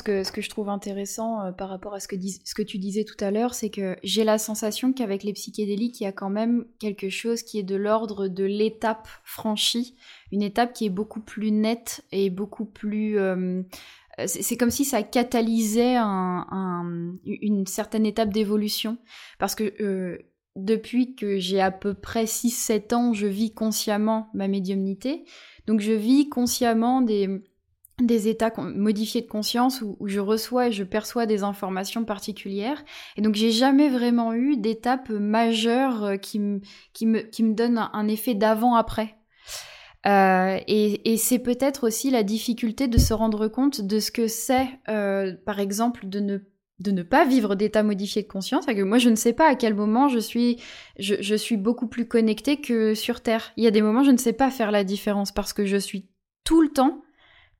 Ce que, je trouve intéressant euh, par rapport à ce que, ce que tu disais tout à l'heure, c'est que j'ai la sensation qu'avec les psychédéliques, il y a quand même quelque chose qui est de l'ordre de l'étape franchie, une étape qui est beaucoup plus nette et beaucoup plus... Euh, c'est comme si ça catalysait une certaine étape d'évolution. Parce que euh, depuis que j'ai à peu près 6-7 ans, je vis consciemment ma médiumnité. Donc je vis consciemment des, des états modifiés de conscience où, je reçois et je perçois des informations particulières. Et donc j'ai jamais vraiment eu d'étape majeure euh, qui, qui, me, qui me donne un effet d'avant-après. Euh, et, c'est peut-être aussi la difficulté de se rendre compte de ce que c'est, euh, par exemple, de ne de ne pas vivre d'état modifié de conscience. Moi, je ne sais pas à quel moment je suis, je, suis beaucoup plus connectée que sur Terre. Il y a des moments, je ne sais pas faire la différence parce que je suis tout le temps,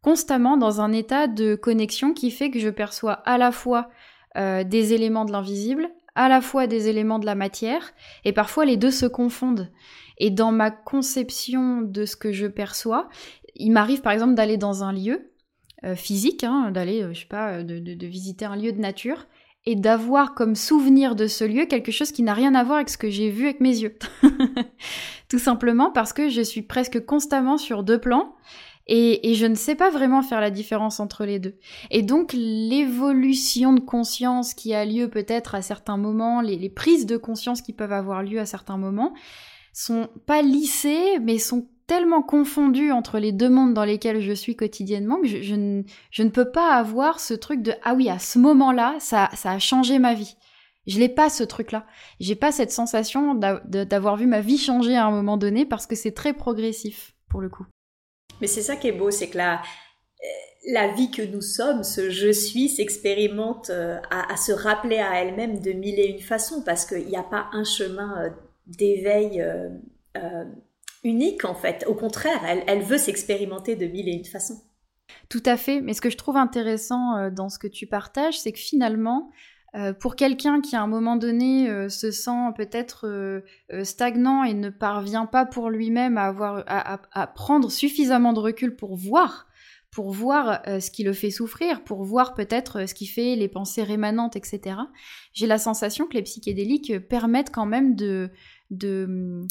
constamment dans un état de connexion qui fait que je perçois à la fois euh, des éléments de l'invisible, à la fois des éléments de la matière, et parfois les deux se confondent. Et dans ma conception de ce que je perçois, il m'arrive par exemple d'aller dans un lieu euh, physique, hein, d'aller, euh, je sais pas, euh, de, visiter un lieu de nature, et d'avoir comme souvenir de ce lieu quelque chose qui n'a rien à voir avec ce que j'ai vu avec mes yeux. Tout simplement parce que je suis presque constamment sur deux plans. Et, je ne sais pas vraiment faire la différence entre les deux. Et donc l'évolution de conscience qui a lieu peut-être à certains moments, les, prises de conscience qui peuvent avoir lieu à certains moments, sont pas lissées, mais sont tellement confondues entre les deux mondes dans lesquels je suis quotidiennement que je, ne, peux pas avoir ce truc de ah oui, à ce moment-là, ça, a changé ma vie. Je n'ai pas ce truc-là. J'ai pas cette sensation d'avoir vu ma vie changer à un moment donné parce que c'est très progressif pour le coup. Mais c'est ça qui est beau, c'est que la, la vie que nous sommes, ce je suis, s'expérimente euh, à, se rappeler à elle-même de mille et une façons parce qu'il n'y a pas un chemin euh, d'éveil euh, euh, unique en fait. Au contraire, elle, veut s'expérimenter de mille et une façons. Tout à fait. Mais ce que je trouve intéressant euh, dans ce que tu partages, c'est que finalement, pour quelqu'un qui à un moment donné se sent peut-être stagnant et ne parvient pas pour lui-même à, avoir, à, prendre suffisamment de recul pour voir, pour voir ce qui le fait souffrir, pour voir peut-être ce qui fait les pensées rémanentes, etc. J'ai la sensation que les psychédéliques permettent quand même de, de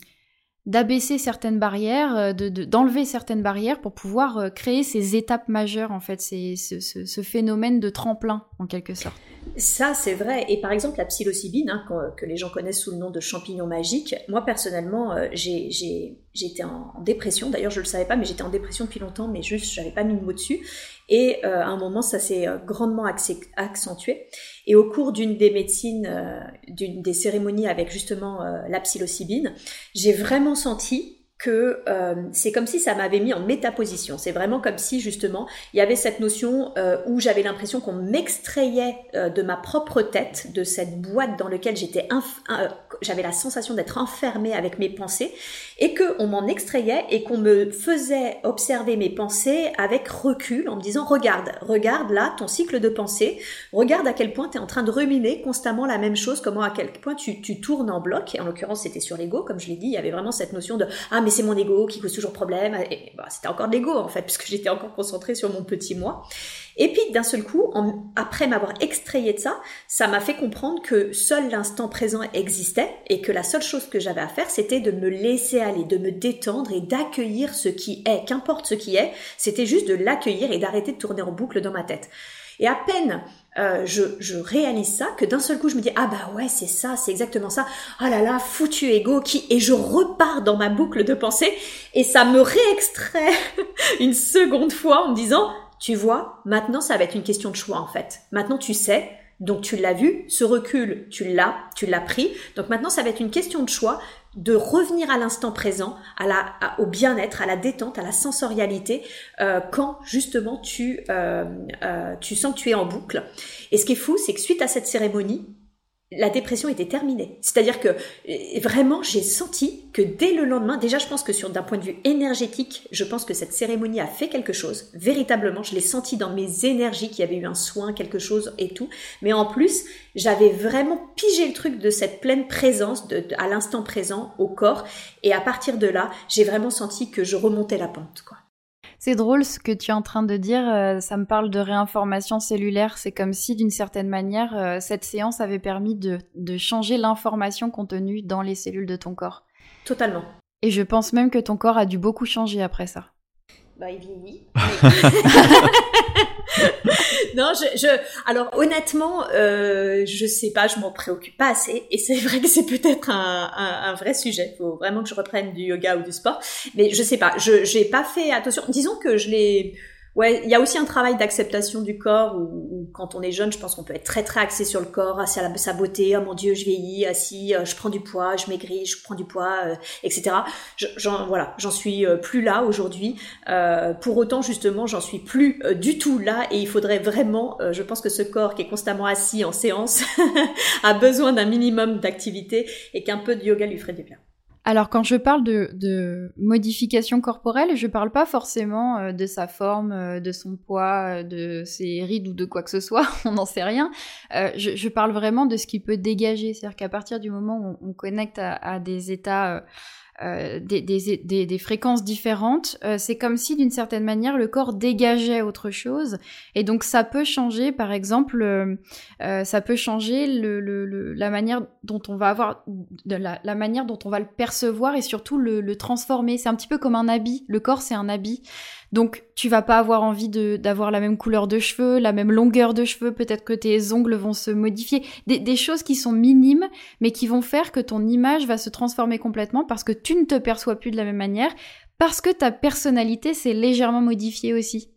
d'abaisser certaines barrières, euh, d'enlever certaines barrières pour pouvoir euh, créer ces étapes majeures, en fait, ce, phénomène de tremplin, en quelque sorte. Ça, c'est vrai. Et par exemple, la psilocybine, hein, que, les gens connaissent sous le nom de champignon magique, moi, personnellement, euh, j'étais en, dépression. D'ailleurs, je ne le savais pas, mais j'étais en dépression depuis longtemps, mais juste, je n'avais pas mis de mots dessus. Et à un moment, ça s'est grandement accentué. Et au cours d'une des médecines, euh, d'une des cérémonies avec justement euh, la psilocybine, j'ai vraiment senti que euh, c'est comme si ça m'avait mis en métaposition. C'est vraiment comme si justement il y avait cette notion euh, où j'avais l'impression qu'on m'extrayait euh, de ma propre tête, de cette boîte dans laquelle j'étais, j'avais la sensation d'être enfermée avec mes pensées, et que on m'en extrayait et qu'on me faisait observer mes pensées avec recul en me disant regarde, regarde là ton cycle de pensée, regarde à quel point tu es en train de ruminer constamment la même chose, comment à quel point tu, tu tournes en bloc. Et en l'occurrence c'était sur l'ego, comme je l'ai dit, il y avait vraiment cette notion de ah mais c'est mon ego qui cause toujours problème. Et bah, c'était encore de l'ego en fait, puisque j'étais encore concentrée sur mon petit moi. Et puis d'un seul coup, après m'avoir extrayé de ça, ça m'a fait comprendre que seul l'instant présent existait et que la seule chose que j'avais à faire, c'était de me laisser aller, de me détendre et d'accueillir ce qui est, qu'importe ce qui est. C'était juste de l'accueillir et d'arrêter de tourner en boucle dans ma tête. Et à peine euh, je, je, réalise ça, que d'un seul coup je me dis ah bah ouais c'est ça, c'est exactement ça. Ah là là, foutu ego qui et je repars dans ma boucle de pensée et ça me réextrait une seconde fois en me disant tu vois, maintenant ça va être une question de choix en fait. Maintenant tu sais, donc tu l'as vu, ce recul, tu l'as, tu l'as pris. Donc maintenant ça va être une question de choix de revenir à l'instant présent, au bien-être, à la détente, à la sensorialité, euh, quand justement tu, euh, euh, tu sens que tu es en boucle. Et ce qui est fou, c'est que suite à cette cérémonie, la dépression était terminée. C'est-à-dire que euh, vraiment, j'ai senti que dès le lendemain, déjà, je pense que sur d'un point de vue énergétique, je pense que cette cérémonie a fait quelque chose. Véritablement, je l'ai senti dans mes énergies qu'il y avait eu un soin, quelque chose et tout. Mais en plus, j'avais vraiment pigé le truc de cette pleine présence, à l'instant présent, au corps. Et à partir de là, j'ai vraiment senti que je remontais la pente, quoi. C'est drôle ce que tu es en train de dire, euh, ça me parle de réinformation cellulaire, c'est comme si d'une certaine manière euh, cette séance avait permis de, de changer l'information contenue dans les cellules de ton corps. Totalement. Et je pense même que ton corps a dû beaucoup changer après ça. Bah, il vieillit. non, je, je, alors honnêtement, euh, je sais pas, je m'en préoccupe pas assez, et c'est vrai que c'est peut-être un, un, un, vrai sujet. Faut vraiment que je reprenne du yoga ou du sport, mais je sais pas, je j'ai pas fait attention. Disons que je l'ai Ouais, il y a aussi un travail d'acceptation du corps où, quand on est jeune, je pense qu'on peut être très très axé sur le corps, sur sa beauté. Oh mon Dieu, je vieillis, assis, euh, je prends du poids, je maigris, je prends du poids, euh, etc. J'en voilà, j'en suis euh, plus là aujourd'hui. pour autant, justement, j'en suis plus du tout là et il faudrait vraiment, je pense que ce corps qui est constamment assis en séance a besoin d'un minimum d'activité et qu'un peu de yoga lui ferait du bien. Alors quand je parle de, modification corporelle, je parle pas forcément euh, de sa forme, euh, de son poids, euh, de ses rides ou de quoi que ce soit, on n'en sait rien. je, parle vraiment de ce qui peut dégager, c'est-à-dire qu'à partir du moment où on, connecte à des états des, des, des, fréquences différentes, euh, c'est comme si d'une certaine manière le corps dégageait autre chose. Et donc ça peut changer, par exemple, euh, ça peut changer le, le, la manière dont on va avoir, la, la, manière dont on va le percevoir et surtout le, le transformer. C'est un petit peu comme un habit. Le corps, c'est un habit. Donc tu vas pas avoir envie d'avoir la même couleur de cheveux, la même longueur de cheveux, peut-être que tes ongles vont se modifier, des, des, choses qui sont minimes mais qui vont faire que ton image va se transformer complètement parce que tu ne te perçois plus de la même manière, parce que ta personnalité s'est légèrement modifiée aussi.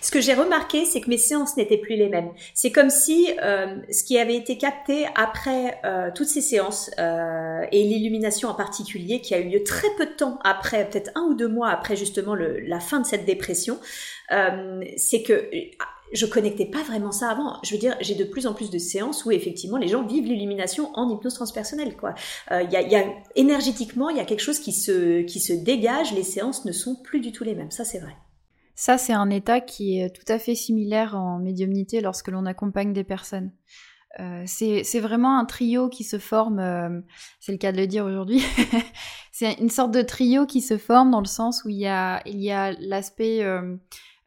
Ce que j'ai remarqué, c'est que mes séances n'étaient plus les mêmes. C'est comme si euh, ce qui avait été capté après euh, toutes ces séances euh, et l'illumination en particulier, qui a eu lieu très peu de temps après, peut-être un ou deux mois après justement le, la fin de cette dépression, c'est que je connectais pas vraiment ça avant. Je veux dire, j'ai de plus en plus de séances où effectivement les gens vivent l'illumination en hypnose transpersonnelle. Quoi, il y, a, y a énergétiquement, il y a quelque chose qui se qui se dégage. Les séances ne sont plus du tout les mêmes. Ça, c'est vrai. Ça, c'est un état qui est tout à fait similaire en médiumnité lorsque l'on accompagne des personnes. Euh, c'est vraiment un trio qui se forme, euh, c'est le cas de le dire aujourd'hui, c'est une sorte de trio qui se forme dans le sens où il y a l'aspect euh,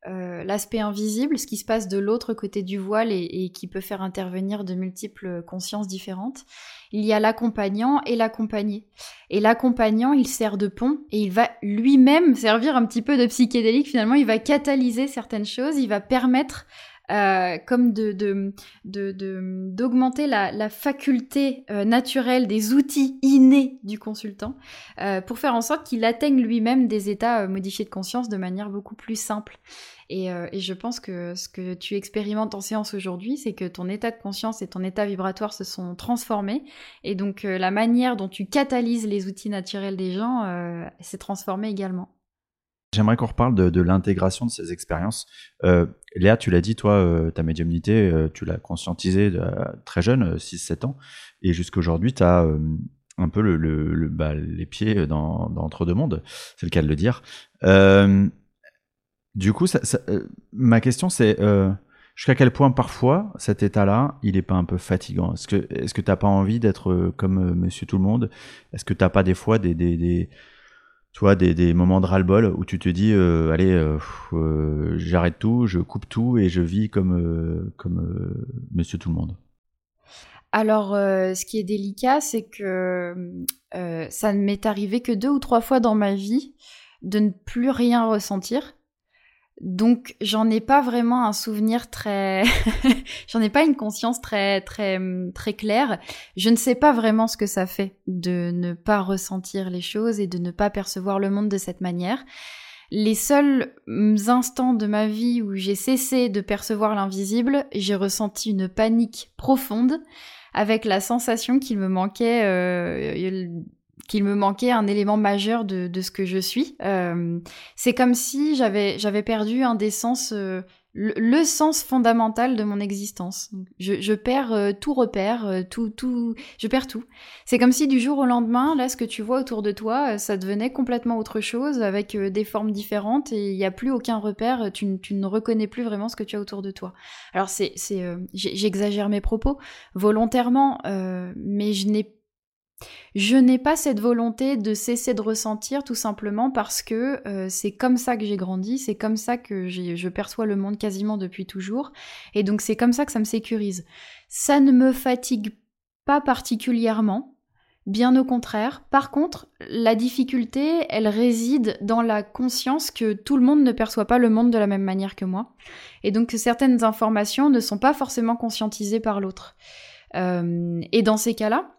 euh, l'aspect invisible, ce qui se passe de l'autre côté du voile et, qui peut faire intervenir de multiples consciences différentes. Il y a l'accompagnant et l'accompagné. Et l'accompagnant, il sert de pont et il va lui-même servir un petit peu de psychédélique. Finalement, il va catalyser certaines choses, il va permettre euh, comme de, d'augmenter la, faculté euh, naturelle des outils innés du consultant pour faire en sorte qu'il atteigne lui-même des états modifiés de conscience de manière beaucoup plus simple. Euh, et, je pense que ce que tu expérimentes en séance aujourd'hui, c'est que ton état de conscience et ton état vibratoire se sont transformés. Et donc euh, la manière dont tu catalyses les outils naturels des gens euh, s'est transformée également. J'aimerais qu'on reparle de, l'intégration de ces expériences. Léa, tu l'as dit, toi, ta médiumnité, tu l'as conscientisée très jeune, 6-7 ans, et jusqu'aujourd'hui, tu as un peu bah, les pieds dans Entre deux mondes, c'est le cas de le dire. Du coup, euh, ma question c'est euh, jusqu'à quel point parfois cet état-là, il n'est pas un peu fatigant? Est-ce que est-ce pas envie d'être euh, comme Monsieur Tout le Monde? Est-ce que t'as pas des fois des des, des des, des moments de ras-le-bol où tu te dis allez j'arrête tout, je coupe tout et je vis comme comme Monsieur Tout le Monde? Alors, ce qui est délicat, c'est que ça ne m'est arrivé que deux ou trois fois dans ma vie de ne plus rien ressentir donc j'en ai pas vraiment un souvenir très j'en ai pas une conscience très très très claire. Je ne sais pas vraiment ce que ça fait de ne pas ressentir les choses et de ne pas percevoir le monde de cette manière. Les seuls instants de ma vie où j'ai cessé de percevoir l'invisible, j'ai ressenti une panique profonde avec la sensation qu'il me manquait euh, qu'il me manquait un élément majeur de, ce que je suis. Euh, c'est comme si j'avais perdu un des sens, euh, le, sens fondamental de mon existence. Je, perds euh, tout repère, tout tout, je perds tout. C'est comme si du jour au lendemain, là, ce que tu vois autour de toi, ça devenait complètement autre chose, avec des formes différentes, et il n'y a plus aucun repère. Tu, tu, ne reconnais plus vraiment ce que tu as autour de toi. Alors c'est c'est j'exagère mes propos volontairement, mais je n'ai je n'ai pas cette volonté de cesser de ressentir tout simplement parce que euh, c'est comme ça que j'ai grandi, c'est comme ça que je perçois le monde quasiment depuis toujours, et donc c'est comme ça que ça me sécurise. Ça ne me fatigue pas particulièrement, bien au contraire. Par contre, la difficulté, elle réside dans la conscience que tout le monde ne perçoit pas le monde de la même manière que moi, et donc que certaines informations ne sont pas forcément conscientisées par l'autre. Euh, et dans ces cas-là,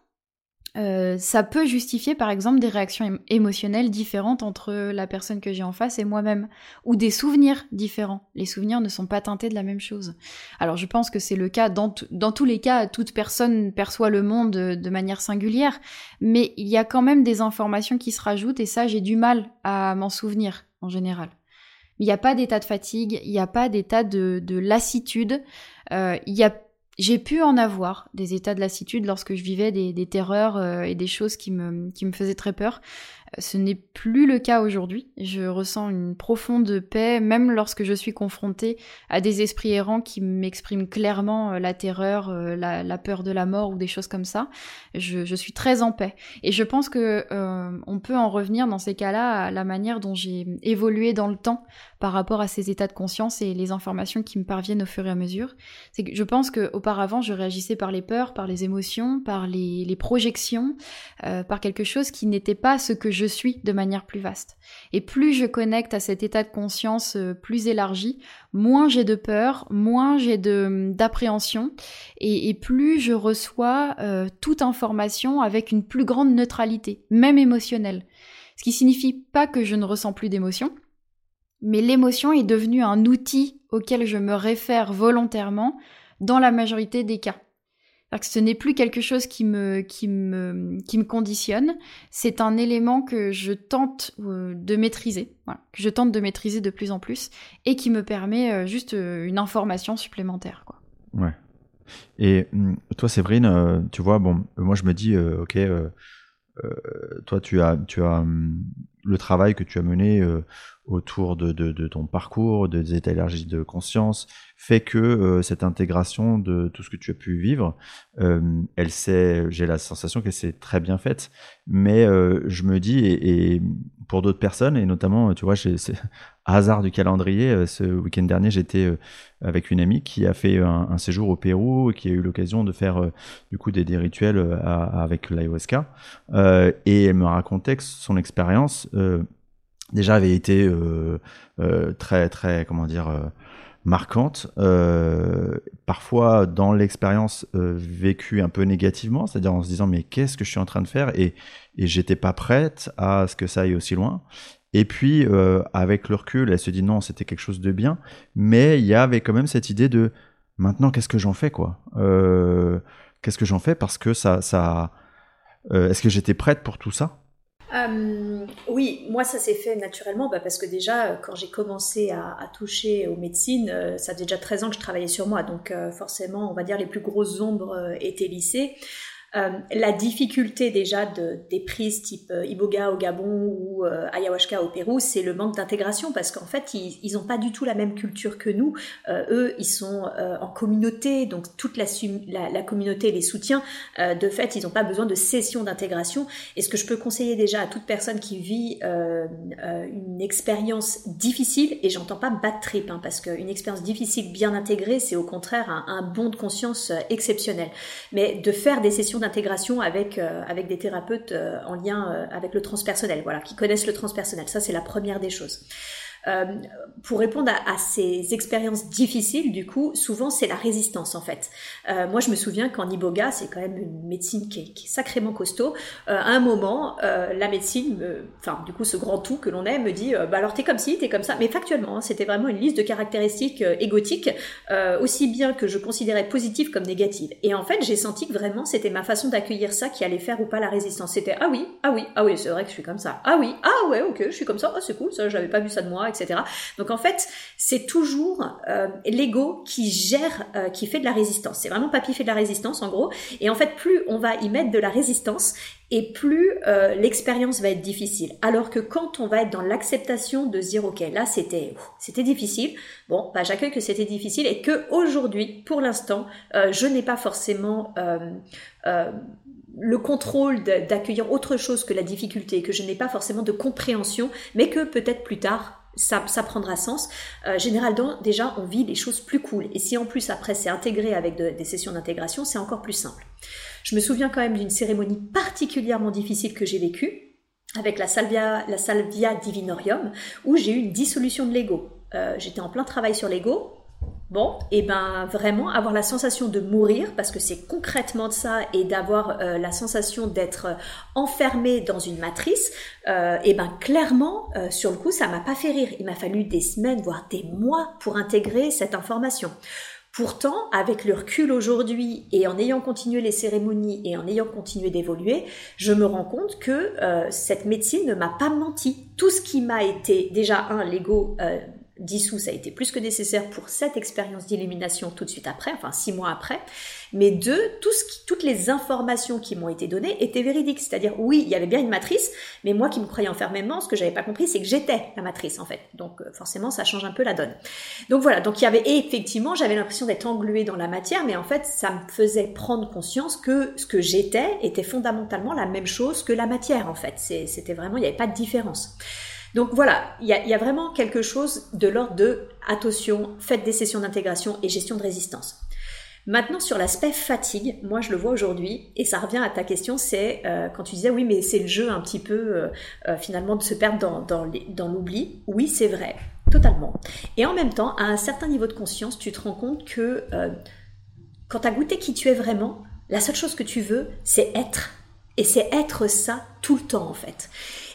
euh, ça peut justifier par exemple des réactions émotionnelles différentes entre la personne que j'ai en face et moi-même, ou des souvenirs différents. Les souvenirs ne sont pas teintés de la même chose. Alors je pense que c'est le cas, dans, tous les cas, toute personne perçoit le monde de, manière singulière, mais il y a quand même des informations qui se rajoutent et ça j'ai du mal à m'en souvenir en général. Il n'y a pas d'état de fatigue, il n'y a pas d'état de, de lassitude, euh, il y a j'ai pu en avoir des états de lassitude lorsque je vivais des, terreurs euh, et des choses qui me faisaient très peur. Ce n'est plus le cas aujourd'hui. Je ressens une profonde paix, même lorsque je suis confrontée à des esprits errants qui m'expriment clairement euh, la terreur, euh, la, peur de la mort ou des choses comme ça. Je, suis très en paix. Et je pense que euh, on peut en revenir dans ces cas-là à la manière dont j'ai évolué dans le temps par rapport à ces états de conscience et les informations qui me parviennent au fur et à mesure. C'est que je pense qu'auparavant, je réagissais par les peurs, par les émotions, par les, projections, par quelque chose qui n'était pas ce que je suis de manière plus vaste. Et plus je connecte à cet état de conscience euh, plus élargi, moins j'ai de peur, moins j'ai de d'appréhension, et, plus je reçois euh, toute information avec une plus grande neutralité, même émotionnelle. Ce qui signifie pas que je ne ressens plus d'émotions, mais l'émotion est devenue un outil auquel je me réfère volontairement dans la majorité des cas. Que ce n'est plus quelque chose qui me, qui me, qui me conditionne, c'est un élément que je tente euh, de maîtriser, que je tente de maîtriser de plus en plus, et qui me permet euh, juste euh, une information supplémentaire. Quoi. Ouais. Et hum, toi, Séverine, tu vois, bon, moi je me dis, ok, toi tu as, tu as hum, le travail que tu as mené autour de, ton parcours, des états élargis de conscience, fait que euh, cette intégration de tout ce que tu as pu vivre, euh, elle s'est, j'ai la sensation qu'elle s'est très bien faite. Mais euh, je me dis, et, pour d'autres personnes, et notamment, tu vois, c'est hasard du calendrier, ce week-end dernier, j'étais avec une amie qui a fait un, séjour au Pérou, qui a eu l'occasion de faire du coup des, rituels avec l'ayahuasca, et elle me racontait que son expérience déjà avait été euh, euh, très très comment dire euh, marquante, parfois dans l'expérience vécue un peu négativement, c'est-à-dire en se disant mais qu'est-ce que je suis en train de faire? Et, et j'étais pas prête à ce que ça aille aussi loin. Et puis avec le recul, elle se dit non, c'était quelque chose de bien, mais il y avait quand même cette idée de maintenant qu'est-ce que j'en fais quoi? Qu'est-ce que j'en fais? Parce que ça, ça est-ce que j'étais prête pour tout ça? Euh, oui, moi ça s'est fait naturellement bah, parce que déjà quand j'ai commencé à, toucher aux médecines, euh, ça fait déjà 13 ans que je travaillais sur moi, donc euh, forcément on va dire les plus grosses ombres étaient lissées. Euh, la difficulté déjà de, des prises type euh, Iboga au Gabon ou euh, Ayahuasca au Pérou, c'est le manque d'intégration parce qu'en fait, ils n'ont pas du tout la même culture que nous. eux, ils sont en communauté, donc toute la, communauté les soutient. de fait, ils n'ont pas besoin de sessions d'intégration. Et ce que je peux conseiller déjà à toute personne qui vit une expérience difficile, et j'entends pas bad trip, hein, parce qu'une expérience difficile bien intégrée, c'est au contraire un, un bond de conscience exceptionnel. Mais de faire des sessions d'intégration avec, euh, avec des thérapeutes euh, en lien euh, avec le transpersonnel, voilà, qui connaissent le transpersonnel. Ça, c'est la première des choses. Euh, pour répondre à, ces expériences difficiles, du coup, souvent c'est la résistance en fait. Euh, moi, je me souviens qu'en Iboga, c'est quand même une médecine qui est, sacrément costaud. Euh, à un moment, la médecine, enfin, du coup, ce grand tout que l'on est, me dit, bah alors t'es comme ci, t'es comme ça. Mais factuellement, hein, c'était vraiment une liste de caractéristiques égotiques, aussi bien que je considérais positives comme négatives. Et en fait, j'ai senti que vraiment, c'était ma façon d'accueillir ça qui allait faire ou pas la résistance. C'était ah oui, ah oui, ah oui, c'est vrai que je suis comme ça. Ah oui, ah ouais, ok, je suis comme ça. Oh, c'est cool, ça, j'avais pas vu ça de moi, donc en fait, c'est toujours euh, l'ego qui gère, euh, qui fait de la résistance. C'est vraiment papy fait de la résistance en gros. Et en fait, plus on va y mettre de la résistance, et plus euh, l'expérience va être difficile. Alors que quand on va être dans l'acceptation de se dire ok là c'était c'était difficile, bon bah j'accueille que c'était difficile et que aujourd'hui pour l'instant je n'ai pas forcément le contrôle d'accueillir autre chose que la difficulté, que je n'ai pas forcément de compréhension, mais que peut-être plus tard ça, prendra sens. Euh, généralement, déjà, on vit les choses plus cool. Et si en plus, après, c'est intégré avec des sessions d'intégration, c'est encore plus simple. Je me souviens quand même d'une cérémonie particulièrement difficile que j'ai vécue avec la Salvia, la Salvia Divinorium, où j'ai eu une dissolution de l'ego. Euh, J'étais en plein travail sur l'ego, Bon, et ben vraiment avoir la sensation de mourir, parce que c'est concrètement de ça, et d'avoir euh, la sensation d'être euh, enfermé dans une matrice, euh, et ben clairement, sur le coup, ça m'a pas fait rire. Il m'a fallu des semaines, voire des mois pour intégrer cette information. Pourtant, avec le recul aujourd'hui et en ayant continué les cérémonies et en ayant continué d'évoluer, je me rends compte que cette médecine ne m'a pas menti. Tout ce qui m'a été déjà un l'ego dissous, ça a été plus que nécessaire pour cette expérience d'illumination tout de suite après, enfin six mois après. Mais deux, tout ce qui, toutes les informations qui m'ont été données étaient véridiques. C'est-à-dire, oui, il y avait bien une matrice, mais moi qui me croyais enfermément, ce que j'avais pas compris, c'est que j'étais la matrice en fait. Donc euh, forcément, ça change un peu la donne. Donc voilà. Donc il y avait et effectivement, j'avais l'impression d'être engluée dans la matière, mais en fait, ça me faisait prendre conscience que ce que j'étais était fondamentalement la même chose que la matière en fait. C'était vraiment, il n'y avait pas de différence. Donc voilà, il y a, vraiment quelque chose de l'ordre de attention, faites des sessions d'intégration et gestion de résistance. Maintenant sur l'aspect fatigue, moi je le vois aujourd'hui et ça revient à ta question, c'est euh, quand tu disais oui mais c'est le jeu un petit peu euh, euh, finalement de se perdre dans, dans l'oubli. Oui c'est vrai, totalement. Et en même temps, à un certain niveau de conscience, tu te rends compte que quand tu as goûté qui tu es vraiment, la seule chose que tu veux, c'est être Et c'est être ça tout le temps en fait.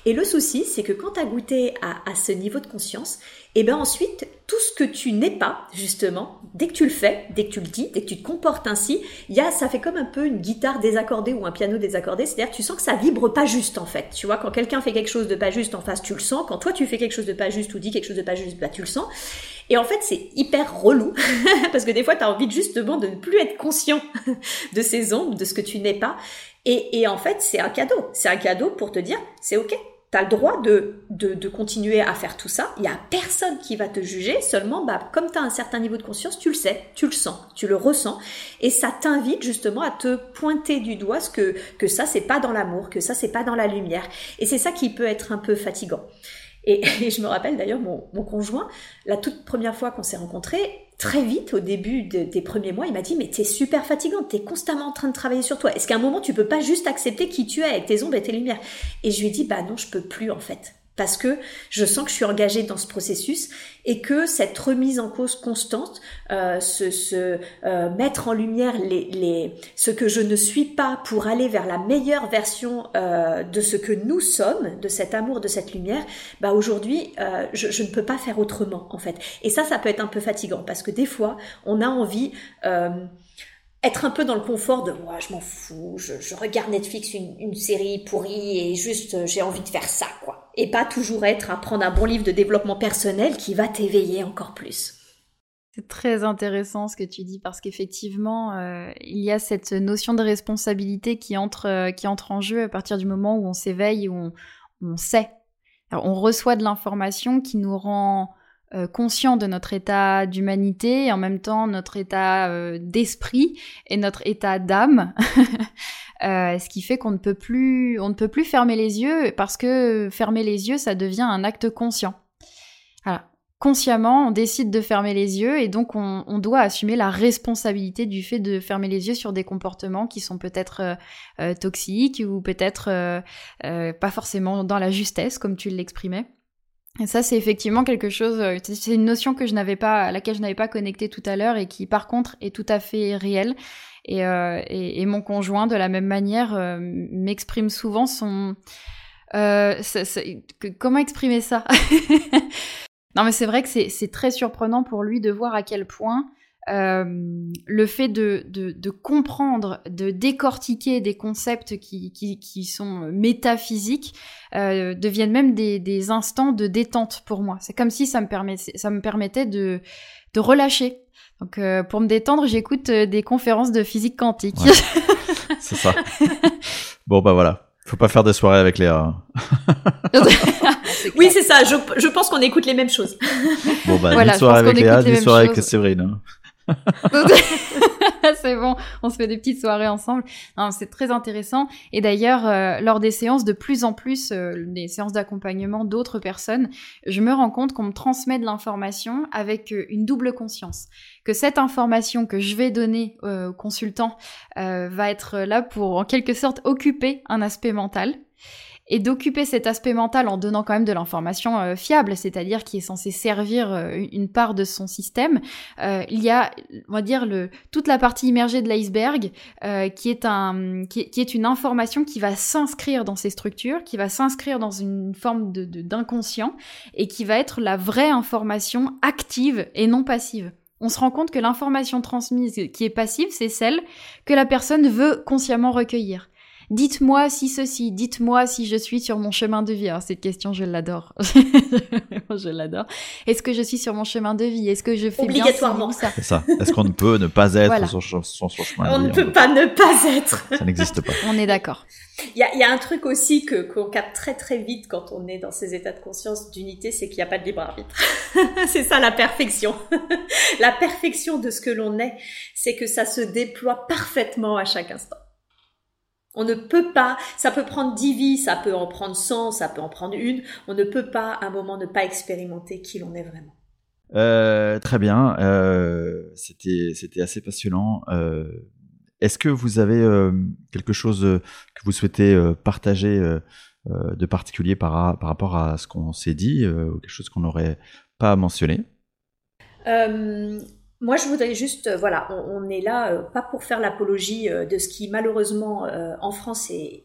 Et le souci, c'est que quand tu as goûté à, ce niveau de conscience, et eh bien ensuite, tout ce que tu n'es pas, justement, dès que tu le fais, dès que tu le dis, dès que tu te comportes ainsi, y a, ça fait comme un peu une guitare désaccordée ou un piano désaccordé, c'est-à-dire tu sens que ça vibre pas juste en fait. Tu vois, quand quelqu'un fait quelque chose de pas juste en face, tu le sens. Quand toi tu fais quelque chose de pas juste ou dis quelque chose de pas juste, bah tu le sens. Et en fait, c'est hyper relou parce que des fois, tu as envie justement de ne plus être conscient de ces ombres, de ce que tu n'es pas. Et, et en fait, c'est un cadeau. C'est un cadeau pour te dire, c'est ok, tu as le droit de, de, continuer à faire tout ça. Il y a personne qui va te juger. Seulement, bah, comme tu as un certain niveau de conscience, tu le sais, tu le sens, tu le ressens. Et ça t'invite justement à te pointer du doigt ce que, que ça, c'est pas dans l'amour, que ça, c'est pas dans la lumière. Et c'est ça qui peut être un peu fatigant. Et, je me rappelle d'ailleurs mon, mon, conjoint, la toute première fois qu'on s'est rencontrés, très vite au début des premiers mois, il m'a dit mais t'es super fatigante, t'es constamment en train de travailler sur toi. Est-ce qu'à un moment tu peux pas juste accepter qui tu es avec tes ombres et tes lumières? Et je lui ai dit bah non, je peux plus en fait parce que je sens que je suis engagée dans ce processus et que cette remise en cause constante, euh, se, euh, mettre en lumière les, les, ce que je ne suis pas pour aller vers la meilleure version euh, de ce que nous sommes, de cet amour, de cette lumière, bah aujourd'hui, euh, je, je, ne peux pas faire autrement en fait. Et ça, ça peut être un peu fatigant parce que des fois, on a envie euh, être un peu dans le confort de moi, je m'en fous, je, je, regarde Netflix une, une, série pourrie et juste euh, j'ai envie de faire ça, quoi. Et pas toujours être à prendre un bon livre de développement personnel qui va t'éveiller encore plus. C'est très intéressant ce que tu dis parce qu'effectivement, euh, il y a cette notion de responsabilité qui entre, euh, qui entre en jeu à partir du moment où on s'éveille, où on, on sait. On reçoit de l'information qui nous rend euh, conscient de notre état d'humanité et en même temps notre état euh, d'esprit et notre état d'âme. euh, ce qui fait qu'on ne peut plus, on ne peut plus fermer les yeux parce que fermer les yeux, ça devient un acte conscient. Voilà. Consciemment, on décide de fermer les yeux et donc on, on, doit assumer la responsabilité du fait de fermer les yeux sur des comportements qui sont peut-être euh, toxiques ou peut-être pas forcément dans la justesse, comme tu l'exprimais. Et ça, c'est effectivement quelque chose, euh, c'est une notion que je n'avais pas, à laquelle je n'avais pas connecté tout à l'heure et qui, par contre, est tout à fait réelle. Et, euh, et, mon conjoint, de la même manière, euh, m'exprime souvent son. Euh, comment exprimer ça? Non, mais c'est vrai que c'est très surprenant pour lui de voir à quel point euh, le fait de, de, comprendre, de décortiquer des concepts qui, qui, qui sont métaphysiques euh, deviennent même des, des, instants de détente pour moi. C'est comme si ça me, permet, ça me permettait de, de relâcher. Donc euh, pour me détendre, j'écoute euh, des conférences de physique quantique. C'est ça. bon bah voilà. Faut pas faire des soirées avec Léa. oui, c'est ça. Je, je pense qu'on écoute les mêmes choses. Bon bah, voilà, une soirée avec Léa, une soirée avec Séverine. C'est bon, on se fait des petites soirées ensemble. C'est très intéressant. Et d'ailleurs, euh, lors des séances, de plus en plus, euh, des séances d'accompagnement d'autres personnes, je me rends compte qu'on me transmet de l'information avec euh, une double conscience. Que cette information que je vais donner au consultant va être là pour, en quelque sorte, occuper un aspect mental et d'occuper cet aspect mental en donnant quand même de l'information euh, fiable, c'est-à-dire qui est censé servir euh, une part de son système. Euh, il y a, on va dire, le, toute la partie immergée de l'iceberg qui, est une information qui va s'inscrire dans ces structures, qui va s'inscrire dans une forme d'inconscient et qui va être la vraie information active et non passive on se rend compte que l'information transmise qui est passive, c'est celle que la personne veut consciemment recueillir. Dites-moi si ceci, dites-moi si je suis sur mon chemin de vie. Alors cette question, je l'adore. je l'adore. Est-ce que je suis sur mon chemin de vie? Est-ce que je fais Obligatoirement. bien ça? C'est ça. Est-ce qu'on ne peut ne pas être sur, son chemin On de vie? On ne peut pas ne pas être. Ça n'existe pas. On est d'accord. Il y a, y a, un truc aussi que qu'on capte très très vite quand on est dans ces états de conscience d'unité, c'est qu'il n'y a pas de libre arbitre. c'est ça la perfection. la perfection de ce que l'on est, c'est que ça se déploie parfaitement à chaque instant. On ne peut pas, ça peut prendre dix vies, ça peut en prendre cent, ça peut en prendre une. On ne peut pas, à un moment, ne pas expérimenter qui l'on est vraiment. Euh, très bien, euh, c'était assez passionnant. Euh, Est-ce que vous avez quelque chose que vous souhaitez partager de particulier par, par rapport à ce qu'on s'est dit ou quelque chose qu'on n'aurait pas mentionné? Moi, je voudrais juste, euh, voilà, on, est là euh, pas pour faire l'apologie euh, de ce qui malheureusement en France est,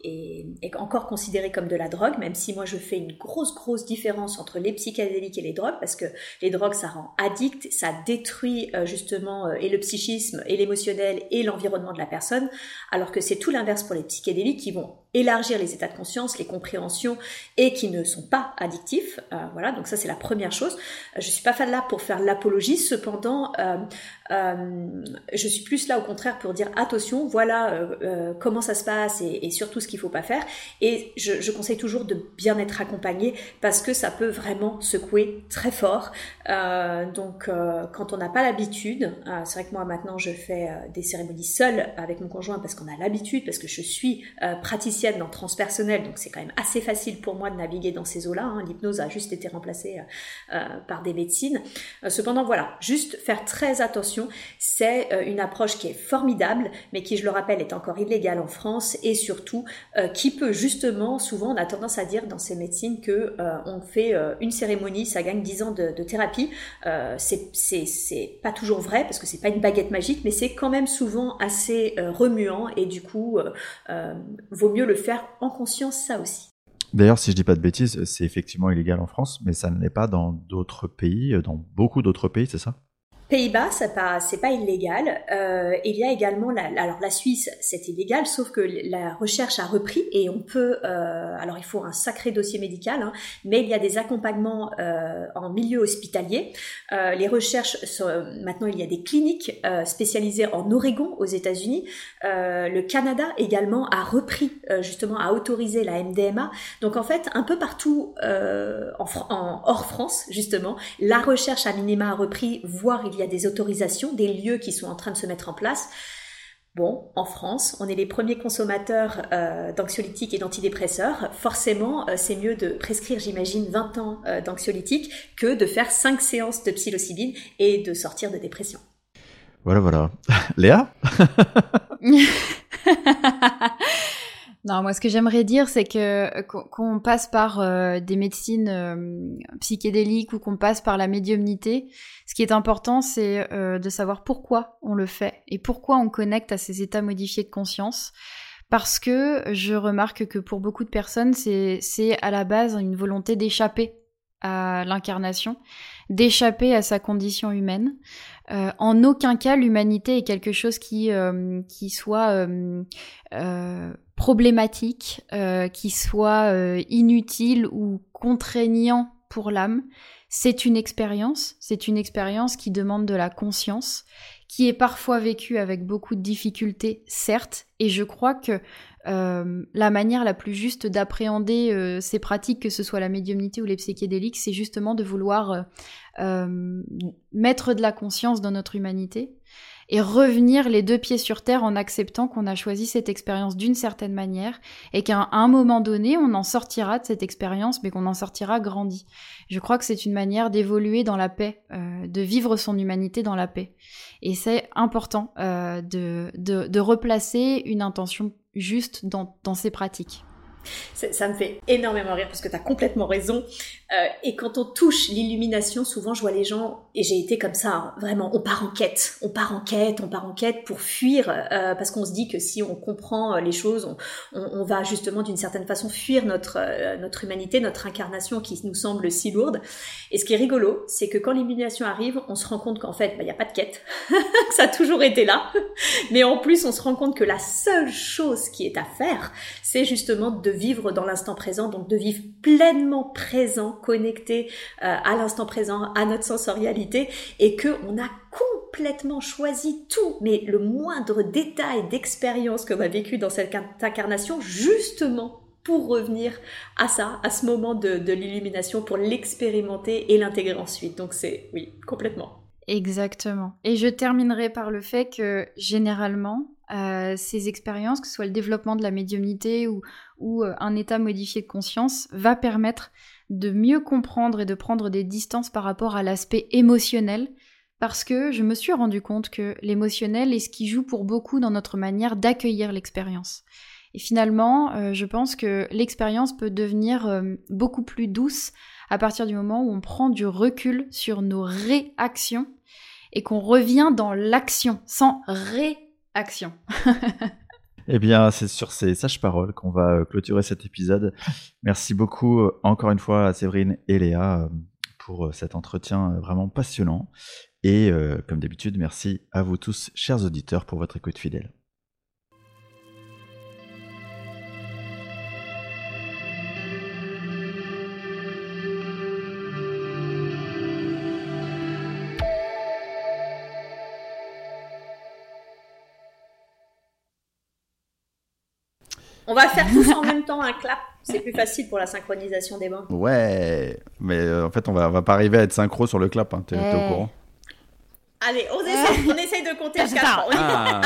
est, encore considéré comme de la drogue, même si moi je fais une grosse grosse différence entre les psychédéliques et les drogues, parce que les drogues ça rend addict, ça détruit justement et le psychisme et l'émotionnel et l'environnement de la personne, alors que c'est tout l'inverse pour les psychédéliques qui vont élargir les états de conscience, les compréhensions et qui ne sont pas addictifs. voilà, donc ça c'est la première chose. Je suis pas fan là pour faire l'apologie, cependant. Euh, je suis plus là au contraire pour dire attention, voilà euh, euh, comment ça se passe et, surtout ce qu'il faut pas faire. Et je, conseille toujours de bien être accompagné parce que ça peut vraiment secouer très fort. donc quand on n'a pas l'habitude, c'est vrai que moi maintenant je fais des cérémonies seule avec mon conjoint parce qu'on a l'habitude, parce que je suis praticienne dans transpersonnel, donc c'est quand même assez facile pour moi de naviguer dans ces eaux-là. Hein. L'hypnose a juste été remplacée par des médecines. cependant voilà, juste faire très attention c'est euh, une approche qui est formidable, mais qui, je le rappelle, est encore illégale en France et surtout euh, qui peut justement, souvent, on a tendance à dire dans ces médecines que euh, on fait une cérémonie, ça gagne 10 ans de, thérapie. c'est pas toujours vrai parce que c'est pas une baguette magique, mais c'est quand même souvent assez remuant et du coup, vaut mieux le faire en conscience, ça aussi. D'ailleurs, si je dis pas de bêtises, c'est effectivement illégal en France, mais ça ne l'est pas dans d'autres pays, dans beaucoup d'autres pays, c'est ça? Pays-Bas, c'est pas, c'est pas illégal. Euh, il y a également, la, alors la Suisse, c'est illégal, sauf que la recherche a repris et on peut, euh, alors il faut un sacré dossier médical, hein, mais il y a des accompagnements euh, en milieu hospitalier. Euh, les recherches, sont, maintenant il y a des cliniques euh, spécialisées en Oregon aux États-Unis. Euh, le Canada également a repris justement a autorisé la MDMA. Donc en fait, un peu partout en, en, hors France justement, la recherche à minima a repris, voire il il y a des autorisations, des lieux qui sont en train de se mettre en place. Bon, en France, on est les premiers consommateurs euh, d'anxiolytiques et d'antidépresseurs. Forcément, euh, c'est mieux de prescrire, j'imagine, 20 ans euh, d'anxiolytiques que de faire 5 séances de psilocybine et de sortir de dépression. Voilà, voilà. Léa? Non, moi, ce que j'aimerais dire, c'est que euh, qu'on passe par euh, des médecines euh, psychédéliques ou qu'on passe par la médiumnité, ce qui est important, c'est de savoir pourquoi on le fait et pourquoi on connecte à ces états modifiés de conscience. Parce que je remarque que pour beaucoup de personnes, c'est à la base une volonté d'échapper à l'incarnation, d'échapper à sa condition humaine. en aucun cas, l'humanité est quelque chose qui, qui soit problématique, euh, qui soit euh, inutile ou contraignant pour l'âme. C'est une expérience, c'est une expérience qui demande de la conscience, qui est parfois vécue avec beaucoup de difficultés, certes, et je crois que euh, la manière la plus juste d'appréhender ces pratiques, que ce soit la médiumnité ou les psychédéliques, c'est justement de vouloir mettre de la conscience dans notre humanité et revenir les deux pieds sur terre en acceptant qu'on a choisi cette expérience d'une certaine manière et qu'à un moment donné, on en sortira de cette expérience, mais qu'on en sortira grandi. Je crois que c'est une manière d'évoluer dans la paix, euh, de vivre son humanité dans la paix. Et c'est important euh, de, de, replacer une intention juste dans, dans ces pratiques. Ça me fait énormément rire parce que tu as complètement raison. Euh, et quand on touche l'illumination, souvent je vois les gens, et j'ai été comme ça, hein, vraiment, on part en quête, on part en quête, on part en quête pour fuir, euh, parce qu'on se dit que si on comprend euh, les choses, on, va justement d'une certaine façon fuir notre, notre humanité, notre incarnation qui nous semble si lourde. Et ce qui est rigolo, c'est que quand l'illumination arrive, on se rend compte qu'en fait, il bah, n'y a pas de quête, que ça a toujours été là, mais en plus on se rend compte que la seule chose qui est à faire, c'est justement de vivre dans l'instant présent, donc de vivre pleinement présent connecté euh, à l'instant présent, à notre sensorialité, et que on a complètement choisi tout, mais le moindre détail d'expérience qu'on a vécu dans cette incarnation, justement pour revenir à ça, à ce moment de, de l'illumination, pour l'expérimenter et l'intégrer ensuite. Donc c'est, oui, complètement. Exactement. Et je terminerai par le fait que généralement, euh, ces expériences, que ce soit le développement de la médiumnité ou, ou euh, un état modifié de conscience, va permettre de mieux comprendre et de prendre des distances par rapport à l'aspect émotionnel, parce que je me suis rendu compte que l'émotionnel est ce qui joue pour beaucoup dans notre manière d'accueillir l'expérience. Et finalement, euh, je pense que l'expérience peut devenir euh, beaucoup plus douce à partir du moment où on prend du recul sur nos réactions et qu'on revient dans l'action, sans réaction. Eh bien, c'est sur ces sages paroles qu'on va euh, clôturer cet épisode. Merci beaucoup euh, encore une fois à Séverine et Léa euh, pour cet entretien vraiment passionnant. Et comme d'habitude, merci à vous tous, chers auditeurs, pour votre écoute fidèle. On va faire tous en même temps un clap. C'est plus facile pour la synchronisation des mains. Ouais, mais euh, en fait, on va, va pas arriver à être synchro sur le clap. Hein. T'es au courant Allez, on essaye, on essaye de compter jusqu'à 3. On y va.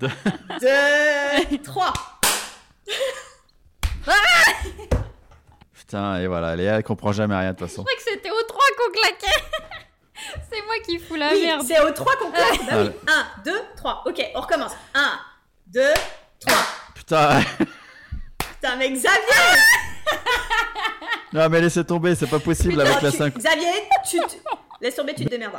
1, 2, 3. Putain, et voilà, Léa, elle comprend jamais rien de toute façon. Je crois que c'était au 3 qu'on claquait. C'est moi qui fous la oui, merde. C'est au 3 qu'on claque. Bah oui. 1, 2, 3. Ok, on recommence. 1, 2, 3. Putain. Putain, mais Xavier Non, mais laissez tomber, c'est pas possible avec la 5. Xavier, tu te... Laisse tomber, tu te démerdes.